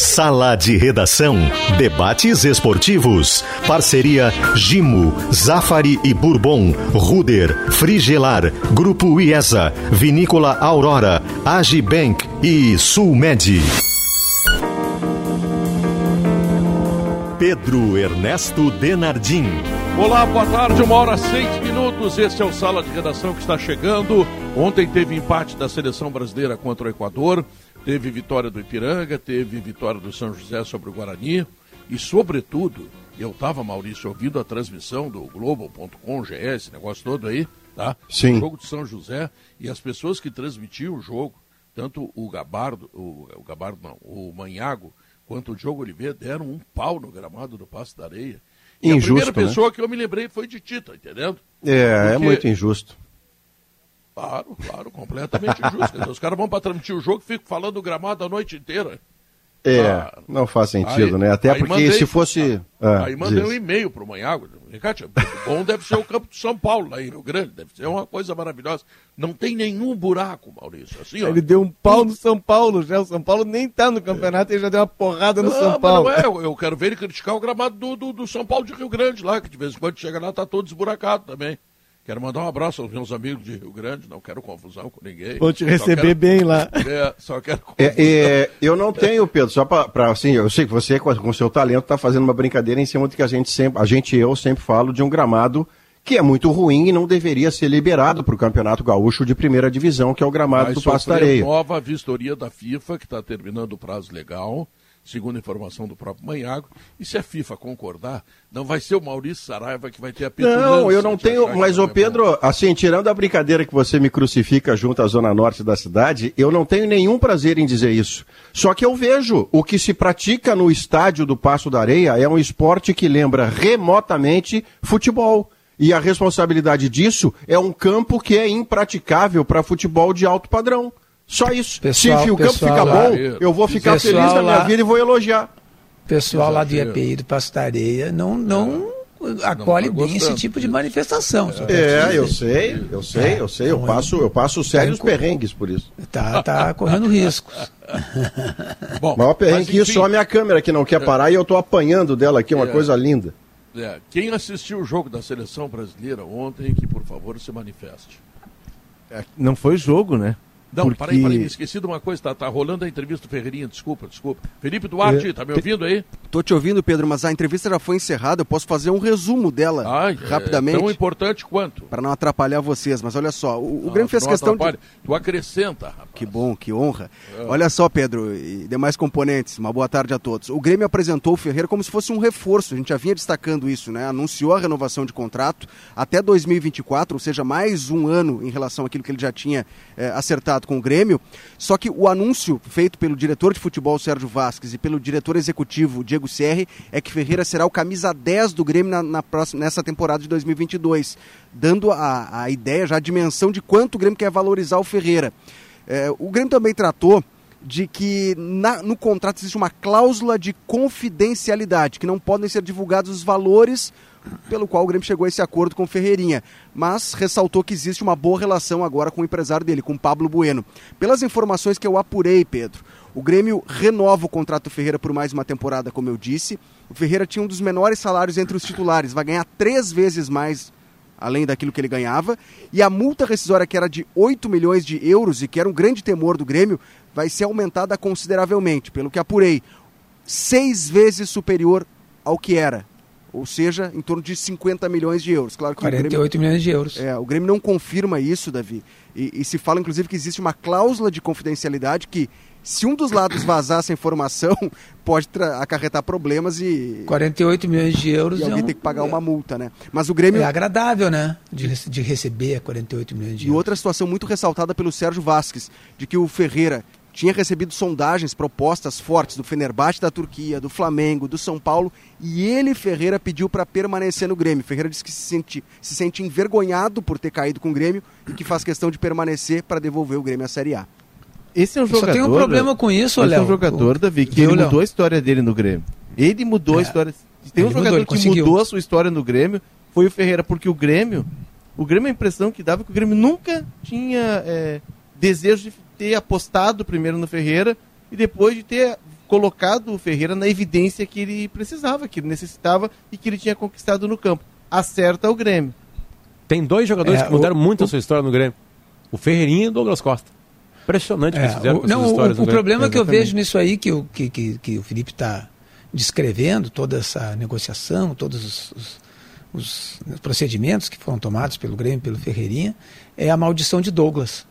Sala de Redação. Debates esportivos. Parceria Gimo, Zafari e Bourbon, Ruder, Frigelar, Grupo IESA, Vinícola Aurora, Agibank e Sulmed. Pedro Ernesto Denardim. Olá, boa tarde, uma hora seis minutos. Este é o Sala de Redação que está chegando. Ontem teve empate da seleção brasileira contra o Equador, teve vitória do Ipiranga, teve vitória do São José sobre o Guarani e, sobretudo, eu estava, Maurício, ouvindo a transmissão do Globo.com, GS, esse negócio todo aí, tá? Sim. O jogo de São José e as pessoas que transmitiam o jogo, tanto o Gabardo, o, o Gabardo não, o Manhago, quanto o Diogo Oliveira deram um pau no gramado do Passo da Areia. E Injusto, a primeira né? pessoa que eu me lembrei foi de Tita, entendendo? É, é Porque- muito injusto. Claro, claro, completamente dizer, os caras vão para transmitir o jogo e ficam falando do gramado a noite inteira. É, Claro. não faz sentido, Aí- né? Até porque mandei- se fosse. Ah, Aí mandei diz. um e-mail pro Manhago. Ricardo, bom deve ser o campo de São Paulo, lá em Rio Grande. Deve ser uma coisa maravilhosa. Não tem nenhum buraco, Maurício. Assim, ó. Ele deu um pau no São Paulo já. O São Paulo nem tá no campeonato, ele já deu uma porrada no Não, São mas Paulo. não é, eu- eu quero ver ele criticar o gramado do, do, do São Paulo de Rio Grande lá, que de vez em quando chega lá tá todo esburacado também. Quero mandar um abraço aos meus amigos de Rio Grande, não quero confusão com ninguém. Vou te receber quero- bem lá. É, só quero É, é, eu não tenho, Pedro, só para assim, eu sei que você, com seu talento, está fazendo uma brincadeira em cima do que a gente sempre, a gente e eu sempre falo de um gramado que é muito ruim e não deveria ser liberado para o Campeonato Gaúcho de primeira divisão, que é o gramado Vai do Areia. nova vistoria da FIFA, que está terminando o prazo legal, segundo a informação do próprio Manhago. E se a FIFA concordar, não vai ser o Maurício Saraiva que vai ter a Não, eu não tenho, mas ô é Pedro, assim, tirando a brincadeira que você me crucifica junto à zona norte da cidade, eu não tenho nenhum prazer em dizer isso. Só que eu vejo o que se pratica no estádio do Passo da Areia é um esporte que lembra remotamente futebol. E a responsabilidade disso é um campo que é impraticável para futebol de alto padrão. Só isso. Pessoal- Se o campo pessoal fica lá- bom, eu vou ficar feliz na minha lá- vida e vou elogiar. O pessoal lá do. IAPI do Pastareia não, não acolhe tá bem esse tipo de manifestação. É, pra eu sei, eu sei, eu sei. Eu Então, passo, eu passo sérios perrengues por isso. Tá, tá correndo riscos. Bom, Maior perrengue mas, que isso, só a minha câmera que não quer parar e eu tô apanhando dela aqui, uma É. coisa linda. é, quem assistiu o jogo da seleção brasileira ontem, que por favor se manifeste. Não foi jogo, né? Não, Porque- peraí, peraí, esqueci de uma coisa, tá, tá rolando a entrevista do Ferreirinha, desculpa, desculpa. Felipe Duarte, É. tá me ouvindo aí? Tô te ouvindo, Pedro, mas a entrevista já foi encerrada. Eu posso fazer um resumo dela Ai, é rapidamente tão importante quanto. para não atrapalhar vocês. Mas olha só, o, o Ah, Grêmio fez não questão de. atrapalha. Tu acrescenta, rapaz. Que bom, que honra. Olha só, Pedro e demais componentes, uma boa tarde a todos. O Grêmio apresentou o Ferreira como se fosse um reforço, a gente já vinha destacando isso, né? Anunciou a renovação de contrato até 2024, ou seja, mais um ano em relação àquilo que ele já tinha eh, acertado com o Grêmio. Só que o anúncio feito pelo diretor de futebol Sérgio Vasques e pelo diretor executivo Diego Serri é que Ferreira será o camisa 10 do Grêmio na, na próxima, nessa temporada de 2022, dando a, a ideia, já a dimensão de quanto o Grêmio quer valorizar o Ferreira. É, o Grêmio também tratou de que na- no contrato existe uma cláusula de confidencialidade, que não podem ser divulgados os valores pelo qual o Grêmio chegou a esse acordo com o Ferreirinha, mas ressaltou que existe uma boa relação agora com o empresário dele, com Pablo Bueno. Pelas informações que eu apurei, Pedro, o Grêmio renova o contrato do Ferreira por mais uma temporada, como eu disse. O Ferreira tinha um dos menores salários entre os titulares, vai ganhar três vezes mais além daquilo que ele ganhava, e a multa rescisória que era de 8 milhões de euros e que era um grande temor do Grêmio, vai ser aumentada consideravelmente, pelo que apurei, seis vezes superior ao que era, ou seja, em torno de 50 milhões de euros. Claro que o Grêmio, 48 milhões de euros. é, o Grêmio não confirma isso, Davi, e, e se fala inclusive que existe uma cláusula de confidencialidade que se um dos lados vazar essa informação, pode acarretar problemas e, 48 milhões de euros e é, alguém um- tem que pagar uma multa, né? Mas o Grêmio é agradável, né? De, de receber 48 milhões de E euros. outra situação muito ressaltada pelo Sérgio Vasques, de que o Ferreira tinha recebido sondagens, propostas fortes do Fenerbahçe da Turquia, do Flamengo, do São Paulo, e ele, Ferreira, pediu para permanecer no Grêmio. Ferreira disse que se sente, se sente envergonhado por ter caído com o Grêmio e que faz questão de permanecer para devolver o Grêmio à Série A. Esse é um Só jogador. tem um problema com isso, Esse é Léo. um jogador, Davi, que ele Léo? mudou a história dele no Grêmio. Ele mudou a É. história. Tem um Ele mudou, jogador ele que conseguiu. mudou a sua história no Grêmio, foi o Ferreira, porque o Grêmio, o Grêmio a impressão que dava é que o Grêmio nunca tinha é, desejo de ter apostado primeiro no Ferreira e depois de ter colocado o Ferreira na evidência que ele precisava, que ele necessitava e que ele tinha conquistado no campo. Acerta o Grêmio. Tem dois jogadores É, que mudaram o- muito o- a sua história no Grêmio. O Ferreirinha e o Douglas Costa. Impressionante o que É, eles fizeram o, não, o, histórias no o Grêmio. problema que eu vejo nisso aí, que, o- que, que, que o Felipe está descrevendo, toda essa negociação, todos os, os- os procedimentos que foram tomados pelo Grêmio e pelo Ferreirinha, é a maldição de Douglas.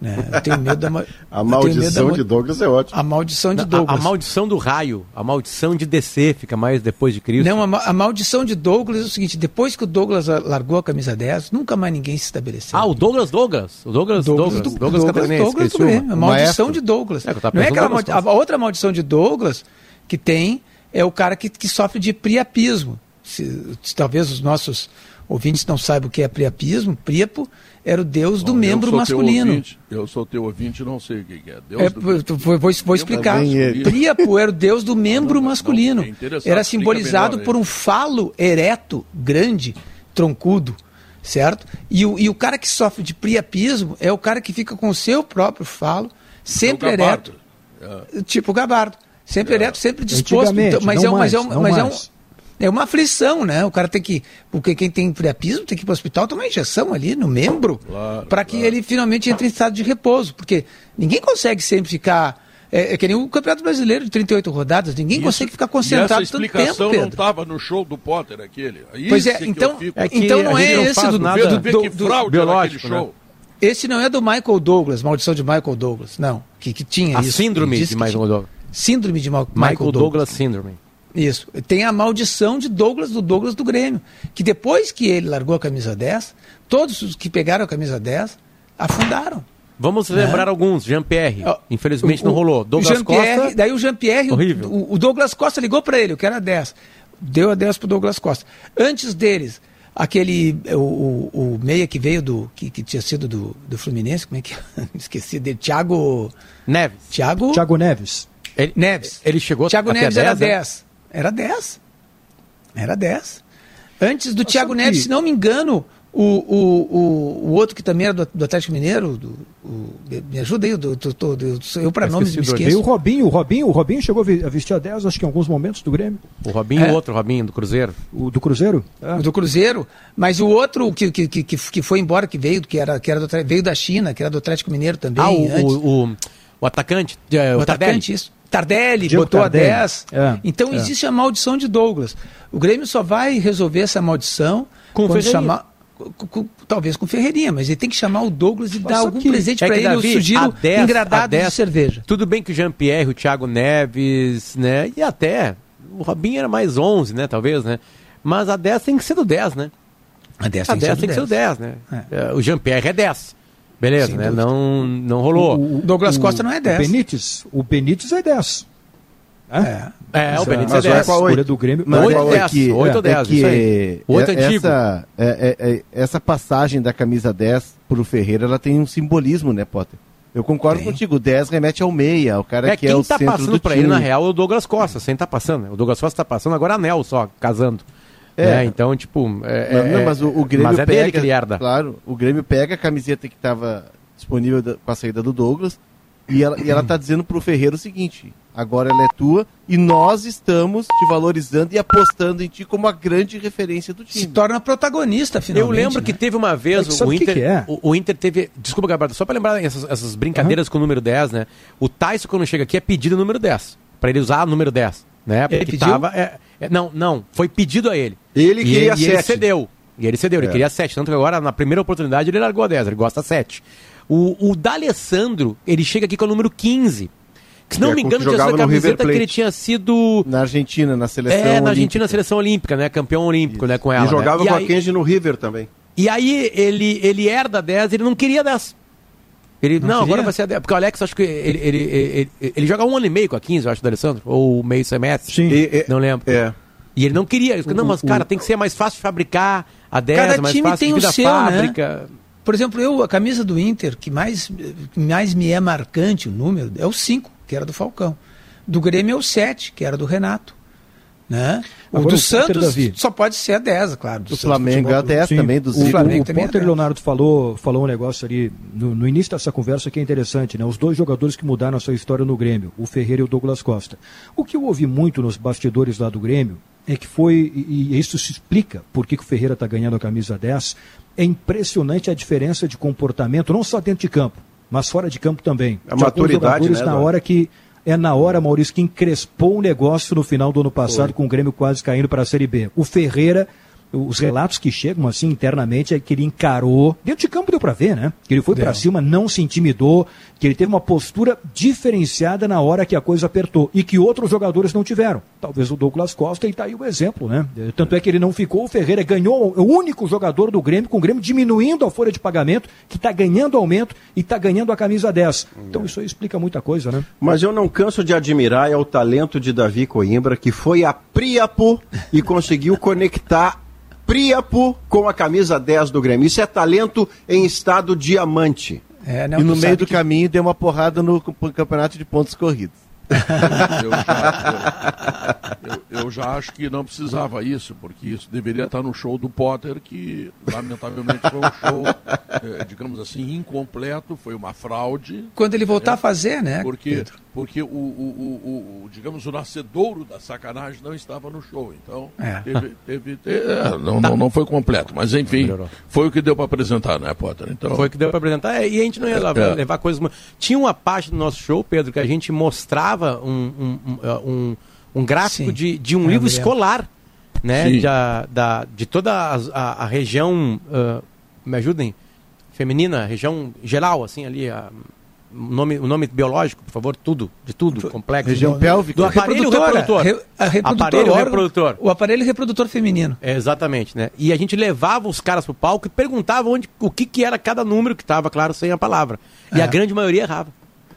Né? Eu tenho medo da ma- A medo da maldição ma- de Douglas é ótima. A maldição de A- Douglas. A, maldição do raio, a maldição de descer, fica mais depois de Cristo. Não, a, a maldição de Douglas é o seguinte: depois que o Douglas a- largou a camisa 10, nunca mais ninguém se estabeleceu. Ah, o Douglas Douglas. O Douglas Douglas. do- Douglas, Douglas, Catarinense, Douglas do. Grêmio. A maldição maestro. de Douglas. É, que eu tava Não é pensando aquela Douglas maldi- a outra maldição de Douglas que tem é o cara que, que sofre de priapismo. Se, se talvez os nossos ouvintes não saibam o que é priapismo. Príapo era o deus do Bom, membro masculino. ouvinte, eu sou teu ouvinte e não sei o que que é. Deus É, do- vou, vou- vou- explicar. Príapo era o deus do membro Não, não, masculino. é interessante, era simbolizado melhor por um falo ereto, grande, troncudo, certo? E o, e o cara que sofre de priapismo é o cara que fica com o seu próprio falo, sempre É o gabardo. ereto, tipo gabardo. Sempre ereto, sempre disposto. Então, mas não é, um, mas é, um, não mas é, um. É uma aflição, né? O cara tem que. Porque quem tem priapismo tem que ir para o hospital tomar injeção ali no membro Claro, para que claro. ele finalmente entre em estado de repouso. Porque ninguém consegue sempre ficar. É, é que nem o Campeonato Brasileiro de 38 rodadas, ninguém Isso- consegue ficar concentrado essa tanto explicação tempo, não Pedro. estava no show do Potter, aquele. Aí Pois é, então, eu fico- É que então não é não esse do, nada do, do- do- fraude biológico, naquele né? show. Esse não é do Michael Douglas, maldição de Michael Douglas, não. Que, que tinha A isso. síndrome de Michael Douglas. Síndrome de Ma- Michael Douglas Syndrome. Isso. Tem a maldição de Douglas, do Douglas do Grêmio. Que depois que ele largou a camisa 10, todos os que pegaram a camisa 10 afundaram. Vamos lembrar alguns. Jean-Pierre. Infelizmente o- não rolou. Douglas Costa. Daí o Jean-Pierre, Horrível. o, o Douglas Costa ligou para ele, eu quero a 10. Deu a 10 pro Douglas Costa. Antes deles, aquele, o, o, o meia que veio do, que, que tinha sido do, do Fluminense, como é que é? Esqueci dele, Thiago, Neves. Thiago, Thiago Neves. Ele, Neves. Ele chegou Thiago até Neves era 10, né? 10. Era 10. Era 10. Antes do Thiago sabe Neves, que- se não me engano, o, o, o, o outro que também era do, do Atlético Mineiro, do, o- me ajuda aí, do, do, do, do- eu para Eu nomes me esqueci do- Veio o esqueço. Robinho, o Robinho, o Robinho chegou a vestir a 10, acho que em alguns momentos do Grêmio. O Robinho e É. o outro Robinho do Cruzeiro. O do Cruzeiro? É. O do Cruzeiro, mas o outro que, que, que, que foi embora, que veio, que era, que era do, veio da China, que era do Atlético Mineiro também. Ah, o, antes. o, o, o atacante. é, O o Tardelli. atacante, isso. Tardelli, Diego botou Tardelli. a 10. É, então é. existe a maldição de Douglas. O Grêmio só vai resolver essa maldição Com o quando Ferreirinha. chamar. com- com- talvez com Ferreirinha, mas ele tem que chamar o Douglas e dar só algum que- presente É para ele, Davi, eu sugiro a 10, a engradado 10, de cerveja. Tudo bem que o Jean-Pierre, o Thiago Neves, né? E até o Robinho era mais 11, né? Talvez, né? Mas a 10 tem que ser do 10, né? A 10 A 10 tem que ser o 10, né? É, O Jean-Pierre é 10. Beleza, Sem né? dúvida. Não, não rolou. O, Douglas Costa não é 10. O Benítez, o Benítez é 10. É. É, o Benítez é mas vai 10. com a escolha do Grêmio. Mas Mas oito é- ou dez, que- oito ou é dez, que isso aí. Oito é- antigo. Essa, é- é- é- essa passagem da camisa 10 pro Ferreira, ela tem um simbolismo, né, Potter? Eu concordo Tem. contigo, o 10 remete ao meia, o cara É, que é quem o tá centro passando do pra time. ele, na real, é o Douglas Costa, sem tá passando. né? O Douglas Costa tá passando agora anel só, casando. É. É. Então, tipo. É, Não, é- não, mas o, o Grêmio mas é pega, dele que ele herda. Claro, o Grêmio pega a camiseta que estava disponível da- com a saída do Douglas e ela, e ela tá dizendo pro Ferreira o seguinte: agora ela é tua e nós estamos te valorizando e apostando em ti como a grande referência do Se time. torna protagonista, Eu finalmente. lembro que né? teve uma vez É que o, o que Inter. que é? O, o Inter teve. Desculpa, Gabardo, só pra lembrar essas, essas brincadeiras com o número 10, né? O Tyson, quando chega aqui, é pedido o número 10. Pra ele usar o número 10. Né? Ele Porque pediu? tava. é- é- não, não. Foi pedido a ele. Ele e queria ele, e ele sete. cedeu. E ele cedeu, ele É. queria 7. Tanto que agora, na primeira oportunidade, ele largou a 10, ele gosta 7. O, o D'Alessandro, ele chega aqui com o número 15. Que, se não é me engano, tinha sido a camiseta que ele tinha sido. Na Argentina, na seleção. É, na olímpica. Argentina, seleção olímpica, né? Campeão olímpico, né? Com ela. E né? jogava com aí- a Kenji no River também. e aí ele, ele herda 10, ele não queria 10. Ele, não, Não agora vai ser a 10. Porque o Alex, acho que ele, ele, ele, ele, ele joga um ano e meio com a 15, eu acho, do Alessandro. Ou meio semestre. Sim. E- e- Não lembro. É. E ele não queria. Ele falou, não, mas cara, tem que ser mais fácil de fabricar a 10, Cada é mais time fácil tem o seu, né? fábrica. Por exemplo, eu, a camisa do Inter, que mais, que mais me é marcante o número, é o 5, que era do Falcão. Do Grêmio é o 7, que era do Renato. Né? O Agora, do o Santos Davi. só pode ser a 10, claro. Do Flamengo é a 10 Sim, também, do o, Zico. Flamengo o também é Potter. Leonardo falou, falou um negócio ali no, no início dessa conversa que é interessante, né? Os dois jogadores que mudaram a sua história no Grêmio, o Ferreira e o Douglas Costa. O que eu ouvi muito nos bastidores lá do Grêmio é que foi, e, e isso se explica por que, que o Ferreira está ganhando a camisa 10, é impressionante a diferença de comportamento, não só dentro de campo, mas fora de campo também. A De maturidade, jogadores né, na hora que é na hora, Maurício, que encrespou o negócio no final do ano passado, com o Grêmio quase caindo para a Série B. O Ferreira, os relatos que chegam assim internamente é que ele encarou, dentro de campo deu para ver, né? Que ele foi para cima, não se intimidou, que ele teve uma postura diferenciada na hora que a coisa apertou e que outros jogadores não tiveram. Talvez o Douglas Costa e tá aí o exemplo, né? Tanto é que ele não ficou, o Ferreira ganhou, é o único jogador do Grêmio, com o Grêmio diminuindo a folha de pagamento, que está ganhando aumento e está ganhando a camisa 10. Então isso aí explica muita coisa, né? Mas eu não canso de admirar é o talento de Davi Coimbra, que foi a Priapo e conseguiu conectar Priapo com a camisa 10 do Grêmio. Isso é talento em estado diamante. É, não, E no meio do que- caminho deu uma porrada no campeonato de pontos corridos. Eu já, eu- eu- já acho que não precisava isso, porque isso deveria estar no show do Potter, que lamentavelmente foi um show, eh, digamos assim, incompleto, foi uma fraude. Quando ele voltar a fazer, né? Porque, Pedro? Porque o, o, o, o- o, digamos, o nascedouro da sacanagem não estava no show. Então, É. teve, teve, te- é, não, não, não foi completo. Mas, enfim, Melhorou. foi o que deu para apresentar, né, Potter? Então, Foi o que deu para apresentar. É, e a gente não ia levar, É. levar coisas. Tinha uma parte do nosso show, Pedro, que a gente mostrava um, um, um, um- um gráfico Sim. de, de um É, livro escolar, né? Sim. Da, da, de toda a, a região. ah, me ajudem? Feminina, região geral, assim, ali. a- nome, o nome biológico, por favor, tudo, de tudo, complexo. Região pélvica. Do aparelho reprodutor. Re- a reprodutor, Aparelho órgão- reprodutor. O aparelho reprodutor feminino. É, exatamente, né? E a gente levava os caras pro palco e perguntava onde, o que, que era cada número que estava, claro, sem a palavra. E É. a grande maioria errava.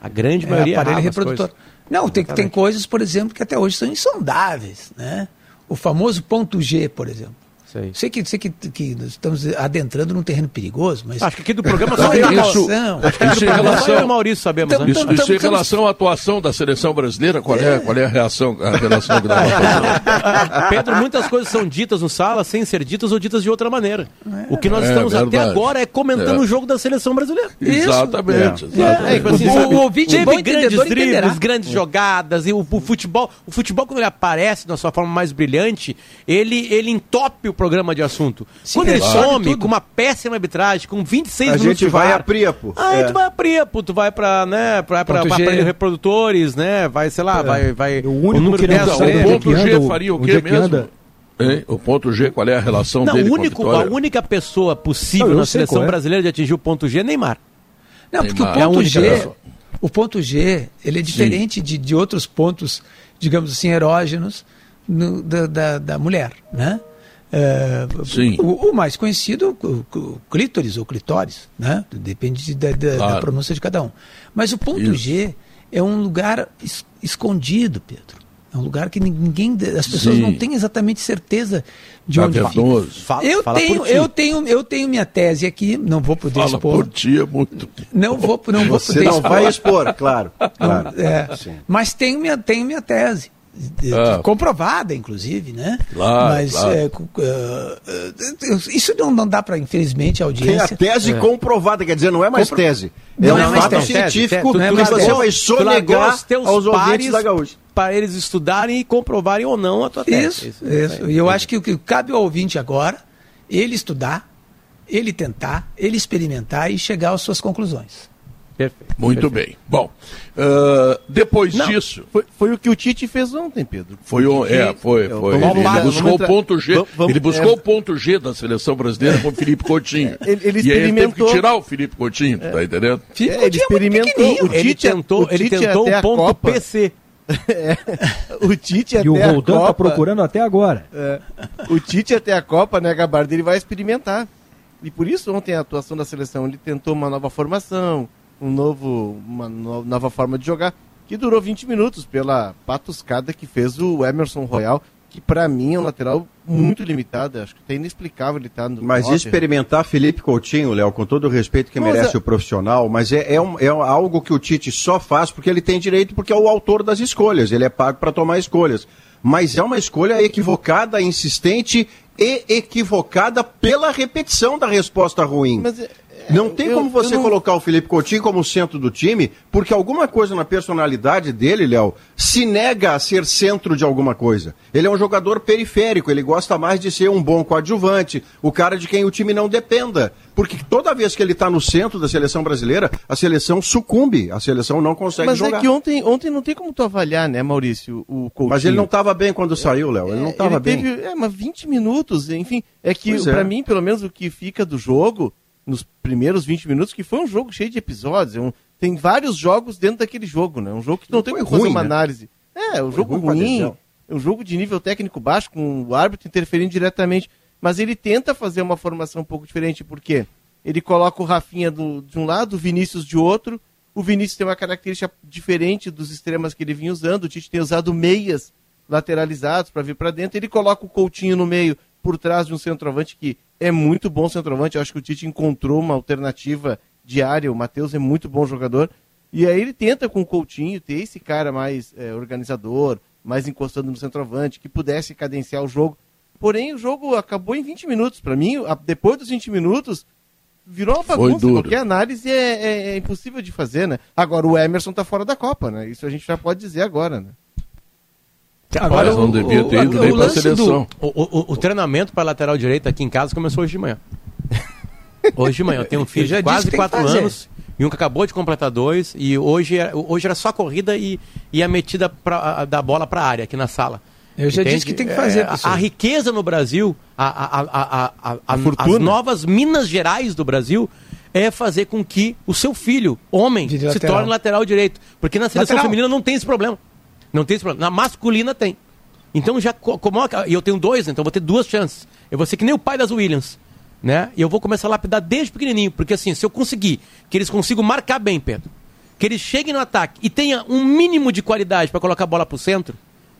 A grande É, maioria aparelho errava as reprodutor. Não, tem, tem coisas, por exemplo, que até hoje são insondáveis, né? O famoso ponto G, por exemplo. Isso aí. Sei que, sei que, que nós estamos adentrando num terreno perigoso, mas. Acho que aqui do programa só Isso- eu e o isso- Maurício. acho que isso em Só relação- eu e o Maurício sabemos, Então, né? Isso, Então, isso em então, relação à atuação da seleção brasileira, qual é, qual é a reação, a relação que? Pedro, muitas coisas são ditas no sala sem ser ditas ou ditas de outra maneira. O que nós É, estamos até agora é comentando É. o jogo da seleção brasileira. Exatamente. É. exatamente. Tipo assim, o- sabe, o ouvinte teve grandes dribles, entenderá. grandes jogadas e o, o futebol, o futebol quando ele aparece na sua forma mais brilhante, ele ele entope o programa de assunto. Sim, quando ele claro. some Tudo. com uma péssima arbitragem, com 26 A minutos gente de vai VAR, a Priapo. Ah, É. tu vai a Priapo, tu vai pra, né, pra, pra, pra aparelhos reprodutores, né, vai, sei lá, vai, vai O único número que não 10 Então, sabe é- o é ponto que G anda, faria o quê é que mesmo? anda? Hein? O ponto G, qual é a relação Não, dele o com a único, a vitória? única pessoa possível Não, na seleção é. brasileira de atingir o ponto G é Neymar. Não, porque o Neymar. É a ponto única G, pessoa. o ponto G, ele é diferente de, de outros pontos, digamos assim, erógenos no- da, da, da mulher, né? É, Sim. O, o mais conhecido, o, o clítoris ou clitóris, né? Depende de- da, da- da Claro. pronúncia de cada um. Mas o ponto Isso. G é um lugar es- escondido, Pedro. É um lugar que ninguém, as pessoas Sim. não têm exatamente certeza de onde fica. Fala, Eu fala tenho, eu tenho, eu tenho minha tese aqui, não vou poder Fala expor. por ti é muito. Não vou, não vou Você poder não expor. vai expor, claro. claro. É, mas tenho minha, tenho minha tese. De- Ah. Comprovada, inclusive, né? Claro, Mas claro. é, eh, eh, isso não, não dá para, infelizmente, a Tem a audiência. tese comprovada, quer dizer, não é mais Compro- tese. É Não um é mais fato tese. científico Tu- não é que você tese. vai sonegar aos ouvintes pares da Gaúcha. para eles estudarem e comprovarem ou não a tua tese. Isso, isso. E eu acho que o que cabe ao ouvinte agora, ele estudar, ele tentar, ele experimentar e chegar às suas conclusões. Perfeito. Muito bem. Bom, ah, depois Não, disso, Foi, foi o que o Tite fez ontem, Pedro. foi o. É, foi, Eu- foi. Ele, ele buscou o ponto G. vamos- vamos- ele buscou é. o ponto G da seleção brasileira com o Felipe Coutinho. Ele- ele e aí ele teve que tirar o Felipe Coutinho, tu tá entendendo? É, ele muito experimentou. O Ele Tite- tentou, o ele tentou o ponto Copa- PC. O Tite até E o a Roldan Copa, tá procurando até agora. é, o Tite até a Copa, né, Gabardo, ele vai experimentar. E por isso ontem a atuação da seleção, ele tentou uma nova formação, um novo, uma no- nova forma de jogar, que durou 20 minutos pela patuscada que fez o Emerson Royal, que para mim é um lateral muito limitada. Acho que é inexplicável ele estar no Mas experimentar Felipe Coutinho, Léo, com todo o respeito que Mas merece é- o profissional, mas é, é, um- é algo que o Tite só faz porque ele tem direito, porque é o autor das escolhas, ele é pago para tomar escolhas. Mas é uma escolha equivocada, insistente e equivocada pela repetição da resposta ruim. Mas é- Não tem eu- como você não- colocar o Felipe Coutinho como centro do time, porque alguma coisa na personalidade dele, Léo, se nega a ser centro de alguma coisa. Ele é um jogador periférico, ele gosta mais de ser um bom coadjuvante, o cara de quem o time não dependa. Porque toda vez que ele está no centro da seleção brasileira, a seleção sucumbe, a seleção não consegue Mas jogar. é que ontem, ontem não tem como tu avaliar, né, Maurício, o Coutinho. Mas ele não estava bem quando saiu, Léo, ele não É, estava ele bem. teve, é, mas 20 minutos, enfim. É que, é. pra mim, pelo menos, o que fica do jogo, nos primeiros 20 minutos, que foi um jogo cheio de episódios. é um- tem vários jogos dentro daquele jogo, né? Um jogo que não tem como fazer ruim, uma né? análise. É, um Foi jogo ruim é um jogo de nível técnico baixo, com o árbitro interferindo diretamente. Mas ele tenta fazer uma formação um pouco diferente, porque ele coloca o Rafinha do- de um lado, o Vinícius de outro. O Vinícius tem uma característica diferente dos extremas que ele vinha usando. O Tite tem usado meias lateralizados para vir para dentro. Ele coloca o Coutinho no meio, por trás de um centroavante que é muito bom centroavante. Eu acho que o Tite encontrou uma alternativa diária. O Matheus é muito bom jogador. E aí ele tenta com o Coutinho ter esse cara mais eh, organizador, mais encostando no centroavante, que pudesse cadenciar o jogo. Porém, o jogo acabou em 20 minutos. Para mim, depois dos 20 minutos, virou uma bagunça. Qualquer análise é, é- é impossível de fazer, né? Agora, o Emerson tá fora da Copa, né? Isso a gente já pode dizer agora, né? Mas não devia ter ido nem pra lance seleção. do- o, o- o treinamento para lateral direito aqui em casa começou hoje de manhã. Hoje de manhã. Eu tenho um filho de quase que tem que 4 fazer. anos e um que acabou de completar dois. E hoje, era- hoje era só corrida e, e a metida pra, a- da bola para a área aqui na sala. Eu já Entende? disse que tem que fazer, É, a, a riqueza no Brasil, a, a, a, a, a- a- as novas Minas Gerais do Brasil é fazer com que o seu filho, homem, se torne lateral direito. Porque na seleção Lateral. feminina não tem esse problema. Não tem esse problema. Na masculina tem. Então já co- coloca. E eu tenho dois, então vou ter duas chances. Eu vou ser que nem o pai das Williams. Né? E eu vou começar a lapidar desde pequenininho. Porque assim, se eu conseguir que eles consigam marcar bem, Pedro, que eles cheguem no ataque e tenha um mínimo de qualidade para colocar a bola pro centro,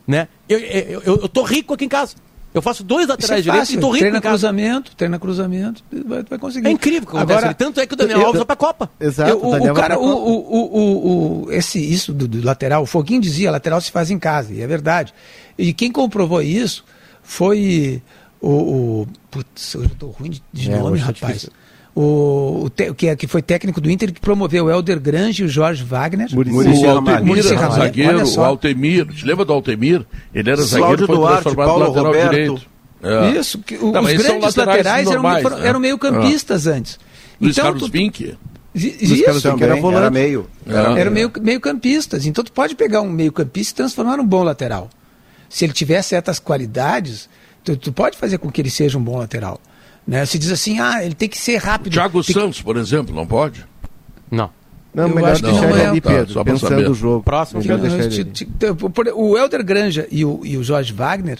né? Eu, eu, eu, eu tô rico aqui em casa. Eu faço dois é laterais direitos e tô rico Treina cruzamento, treina cruzamento, vai, vai conseguir. É incrível que acontece. Tanto é que o Daniel eu- Alves vai pra Copa. Exato, Eu- o, Daniel o cara, o, o, o, o- o- esse, isso do, do lateral, o Foguinho dizia, lateral se faz em casa, e é verdade. E quem comprovou isso foi o. o putz, eu tô ruim de, de É, nome, tá rapaz. difícil. O, o te- que, é- que foi técnico do Inter que promoveu o Helder Grange e o Jorge Wagner. Muricy O Ramalho. Zagueiro, o. Altemir. Te lembra do Altemir? Ele era Cláudio zagueiro, foi Duarte, transformado Paulo lateral Roberto. direito. É. Isso, que o- Não, os grandes laterais laterais eram, normais, foram- né? eram meio campistas antes. Luiz então, Carlos tu-. Isso, Também, era volante. era meio. É. Eram meio, meio campistas. Então tu pode pegar um meio campista e transformar num bom lateral. Se ele tiver certas qualidades, tu, tu pode fazer com que ele seja um bom lateral. Né? Se diz assim, ah, ele tem que ser rápido. Thiago tem que- Santos, por exemplo, não pode? Não. Não, Eu melhor acho que não ele é. ali, Tá, Pedro, só pra pensando saber. o jogo. Próximo. Não, ti- por- O Helder Granja e o, e o Jorge Wagner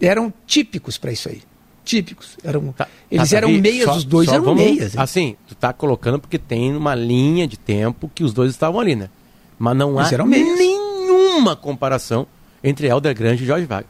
eram típicos para isso aí. Típicos. Eram, Tá, eles tá, eram Davi, meias, só- os dois eram vamos- meias. hein? Assim, tu tá colocando porque tem uma linha de tempo que os dois estavam ali, né? Mas não Mas há eram nenhuma comparação entre Helder Grande e Jorge Wagner.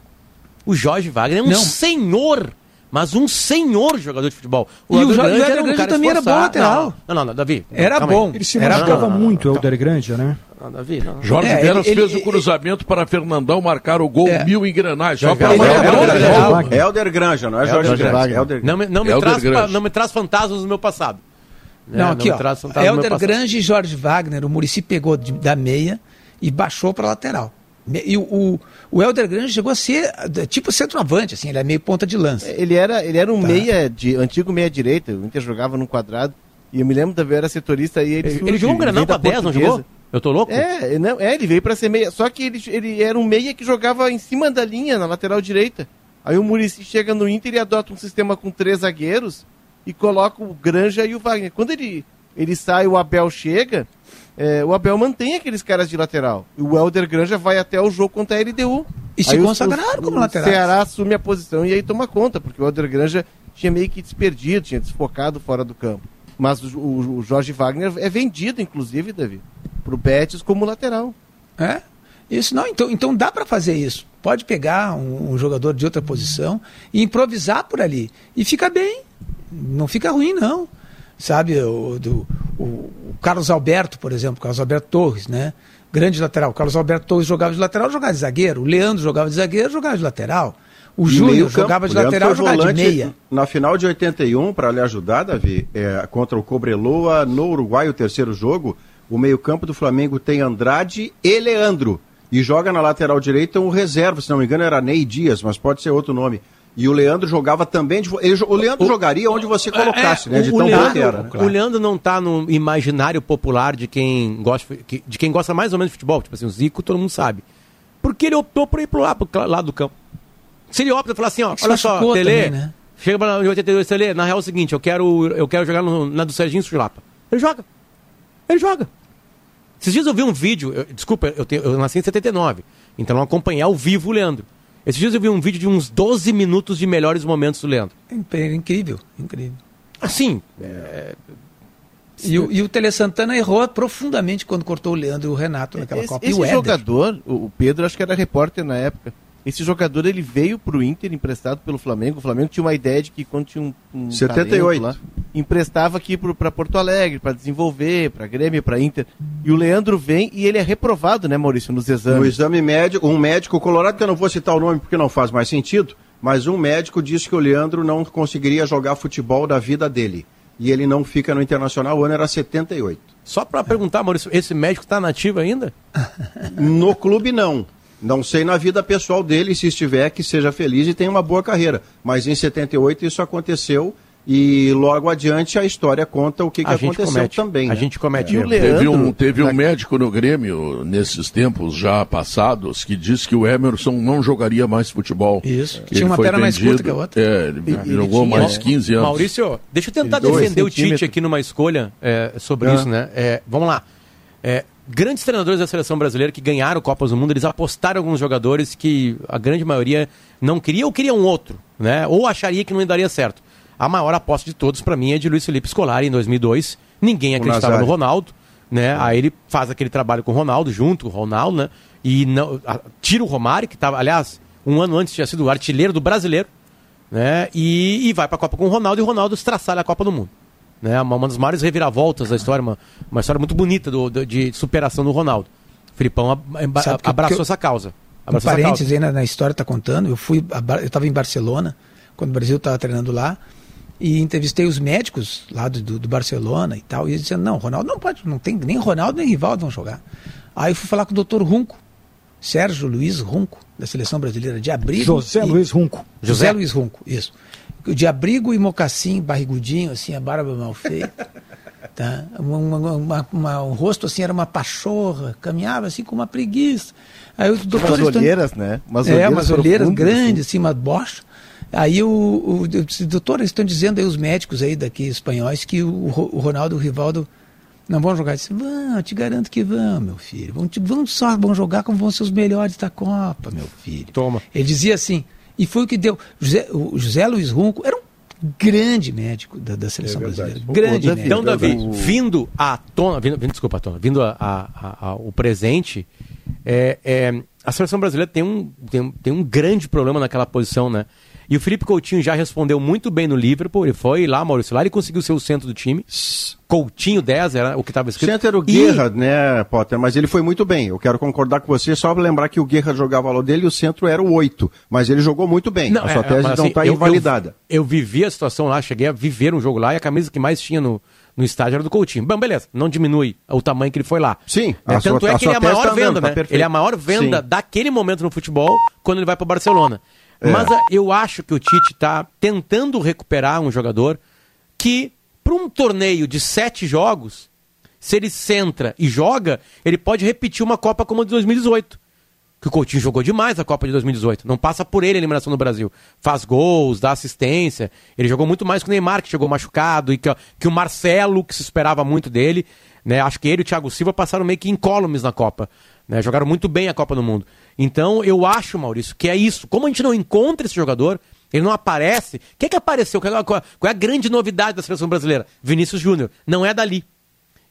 O Jorge Wagner é um Não. senhor, mas um senhor jogador de futebol. E o Helder Jo- Grande o Helder era um Grande cara também era bom esforçado. lateral. Não, não, não, Davi. Era bom. Ele se Era machucava muito, o não, Helder Grande, né? Não, Davi, não. Jorge É, Veras ele- fez ele- o cruzamento para Fernandão marcar o gol É. mil engrenagens. Só para. Ele lateral. Wagner. Helder Granja, não é Jorge Granja. Não me, não, me traz, Grande. não me traz fantasmas do meu passado. Né? Não, aqui, me ó. traz fantasmas do meu Helder. Grande e Jorge Wagner, o Murici pegou de- da meia e baixou para lateral. E o, o, Helder Grande chegou a ser eh, tipo centroavante, assim, ele é meio ponta de lança. Ele era, ele era um Tá. meia, de, antigo meia direita, o Inter jogava num quadrado, e eu me lembro da era setorista e ele Ele, jogou um da pra 10, não jogou? Eu tô louco? É, não, é, ele veio pra ser meia, só que ele, ele era um meia que jogava em cima da linha, na lateral direita. Aí o Murici chega no Inter e adota um sistema com três zagueiros e coloca o Granja e o Wagner. Quando ele, ele sai, o Abel chega, é, o Abel mantém aqueles caras de lateral. E o Helder Granja vai até o jogo contra a LDU. E se Aí consagraram os- como o laterais. Ceará assume a posição e aí toma conta, porque o Helder Granja tinha meio que desperdido, tinha desfocado fora do campo. Mas o, o- o Jorge Wagner é vendido, inclusive, Davi, pro Betis como lateral. É? Isso não, então, então dá para fazer isso. Pode pegar um, um jogador de outra posição e improvisar por ali. E fica bem. Não fica ruim, não. Sabe, o, do, o, o Carlos Alberto, por exemplo, Carlos Alberto Torres, né? Grande lateral. O Carlos Alberto Torres jogava de lateral, jogava de zagueiro. O Leandro jogava de zagueiro, jogava de lateral. O Júnior jogava de lateral, jogava de meia. Na final de 81, para lhe ajudar, Davi, é, contra o Cobreloa no Uruguai, o terceiro jogo, o meio-campo do Flamengo tem Andrade e Leandro. E joga na lateral direita um reserva, se não me engano era Ney Dias, mas pode ser outro nome. E o Leandro jogava também de. Ele, o Leandro jogaria onde você colocasse, né? De o, tão bom Leandro, que era. né? o Leandro não tá no imaginário popular de quem gosta de quem gosta mais ou menos de futebol, tipo assim, o Zico todo mundo sabe. Porque ele optou por ir pro lado, pro lado do campo. Se ele opta e falar assim, ó, Se olha só, Tele, também, né? chega pra 82, Tele, na real é o seguinte, eu quero, eu quero jogar no- na do Serginho Chulapa. Ele joga. Ele joga. Esses dias eu vi um vídeo, eu- desculpa, eu, tenho- eu nasci em 79, então não acompanhei ao vivo o Leandro. Esses dias eu vi um vídeo de uns 12 minutos de melhores momentos do Leandro. É incrível, incrível. Assim, E o, e o Tele Santana errou profundamente quando cortou o Leandro e o Renato naquela Esse, Copa. E esse o Éder. jogador, o o Pedro, acho que era repórter na época. Esse jogador ele veio pro Inter emprestado pelo Flamengo. O Flamengo tinha uma ideia de que quando tinha um, um 78. talento lá, emprestava aqui para Porto Alegre para desenvolver, para Grêmio, para Inter. E o Leandro vem e ele é reprovado, né, Maurício, nos No exames. exame médico, um médico colorado, que eu não vou citar o nome porque não faz mais sentido, mas um médico disse que o Leandro não conseguiria jogar futebol da vida dele. E ele não fica no Internacional, o ano era 78. Só pra perguntar, Maurício, esse médico tá nativo ainda? No clube, não. Não sei na vida pessoal dele, se estiver, que seja feliz e tenha uma boa carreira. Mas em 78 isso aconteceu e logo adiante a história conta o que, que aconteceu comete. também. A né? gente comete. Leandro, Teve um, teve um médico no Grêmio, nesses tempos já passados, que disse que o Emerson não jogaria mais futebol. Isso. Que Tinha ele uma perna mais curta que a outra. É, ele, ele jogou tinha- mais 15 anos. Maurício, deixa eu tentar defender o Tite aqui numa escolha é, sobre Ah. isso, né? É, vamos lá. Grandes treinadores da seleção brasileira que ganharam Copas do Mundo, eles apostaram em alguns jogadores que a grande maioria não queria ou queria um outro, né? Ou acharia que não daria certo. A maior aposta de todos, para mim, é de Luiz Felipe Scolari em 2002. Ninguém acreditava no. Ronaldo, né? Aí ele faz aquele trabalho com o Ronaldo, junto com o Ronaldo, né? E não, a- tira o Romário, que estava, aliás, um ano antes tinha sido o artilheiro do brasileiro, né? E, e vai para a Copa com o Ronaldo e o Ronaldo estraçalha a Copa do Mundo. Né? Uma, uma das maiores reviravoltas da história, uma, uma história muito bonita do, do- de superação do Ronaldo. O Filipão ab- que- abraçou que eu- essa causa. Um Abraçou essa parênteses causa. aí na, na história tá contando. Eu fui, eu estava em Barcelona quando o Brasil estava treinando lá e entrevistei os médicos lá do, do, do Barcelona e tal. E eles dizendo não, Ronaldo não pode, não tem nem Ronaldo nem Rivaldo vão jogar. Aí eu fui falar com o doutor Runco, Sérgio Luiz Runco da seleção brasileira de abrigo. José e- Luiz Runco. José Luiz Runco, isso. De abrigo e mocassim, barrigudinho, assim, a barba mal feita. Tá? Uma, uma- uma- uma- um rosto assim, era uma pachorra, caminhava assim com uma preguiça. Aí o doutor. Umas olheiras, né? Umas é, olheiras umas olheiras profundas, grandes, assim, uma bocha. Aí o, o, eu disse, doutor, eles estão dizendo aí, os médicos aí daqui espanhóis, que o, o Ronaldo e o Rivaldo não vão jogar. Eu disse, vão, eu te garanto que vão, meu filho. Vão, te- vão só vão jogar como vão ser os melhores da Copa, meu filho. Toma. Ele dizia assim, e foi o que deu. José, o José Luiz Runco era um grande médico da, da seleção É brasileira. Grande Davi, médico. Então, Davi, O- vindo à tona, vindo, vindo- desculpa, à tona, vindo a, a- a- a- o presente, é, é, a seleção brasileira tem um, tem, um- tem um grande problema naquela posição, né? E o Felipe Coutinho já respondeu muito bem no Liverpool, ele foi lá, Maurício, lá ele conseguiu ser o centro do time. Coutinho 10 era o que estava escrito. Center o E- Guerra, né, Potter? Mas ele foi muito bem. Eu quero concordar com você, só lembrar que o Guerra jogava ao dele e o centro era o 8. Mas ele jogou muito bem. a sua é, tese mas, não assim, está eu- invalidada. Eu, eu vivi a situação lá, cheguei a viver um jogo lá e a camisa que mais tinha no, no estádio era do Coutinho. Bom, beleza, não diminui o tamanho que ele foi lá. Sim, Né, a sua- Tanto é a que ele é sua a maior tá andando, venda, tá né? Ele é a maior venda Sim. daquele momento no futebol quando ele vai para Barcelona. É. Mas a- eu acho que o Tite está tentando recuperar um jogador que, para um torneio de sete jogos, se ele centra e joga, ele pode repetir uma Copa como a de 2018 que o Coutinho jogou demais a Copa de 2018. Não passa por ele a eliminação do Brasil. Faz gols, dá assistência. Ele jogou muito mais que o Neymar, que chegou machucado, e que, que o Marcelo, que se esperava muito dele. Né? Acho que ele e o Thiago Silva passaram meio que incólumes na Copa. Né? Jogaram muito bem a Copa do Mundo. Então, eu acho, Maurício, que é isso. Como a gente não encontra esse jogador, ele não aparece. Quem é que apareceu? Qual é a, qual é a grande novidade da seleção brasileira? Vinícius Júnior. Não é dali.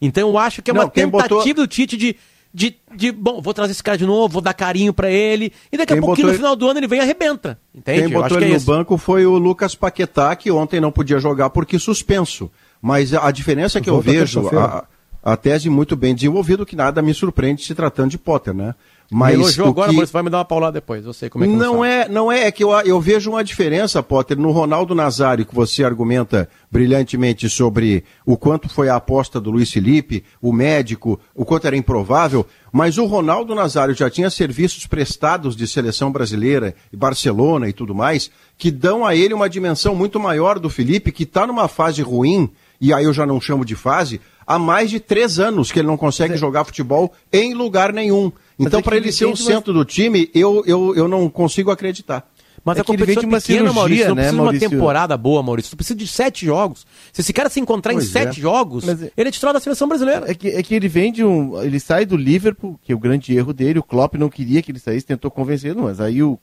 Então eu acho que é Não, uma quem tentativa botou- do Tite de de, de, bom, vou trazer esse cara de novo, vou dar carinho pra ele, e daqui a Quem pouquinho no botou final do ano ele vem e arrebenta. Entende? Quem Eu botou que ele é no isso. banco foi o Lucas Paquetá, que ontem não podia jogar porque suspenso. Mas a diferença que eu Volta vejo, terça-feira. a, a tese muito bem desenvolvida, que nada me surpreende se tratando de Potter, né? Mas Me elogiou agora, que- Maurício, vai me dar uma paulada depois, eu sei como é que não é, não é, é que eu, eu vejo uma diferença, Potter, no Ronaldo Nazário, que você argumenta brilhantemente sobre o quanto foi a aposta do Luiz Felipe, o médico, o quanto era improvável, mas o Ronaldo Nazário já tinha serviços prestados de seleção brasileira, e Barcelona e tudo mais, que dão a ele uma dimensão muito maior do Felipe, que está numa fase ruim, e aí eu já não chamo de fase, há mais de três anos que ele não consegue jogar futebol em lugar nenhum. Então, é para ele ele ser o centro do time, eu, eu, eu não consigo acreditar. Mas É a ele vem competição de é uma pequena, cirurgia, Maurício. Não né, precisa de uma temporada boa, Maurício. Tu precisa de sete jogos. Se esse cara se encontrar Pois em sete é. jogos, Mas é- ele é titular da seleção brasileira. É que, é que ele vem de um. Ele sai do Liverpool, que é o grande erro dele. O Klopp não queria que ele saísse, tentou convencer, mas aí o,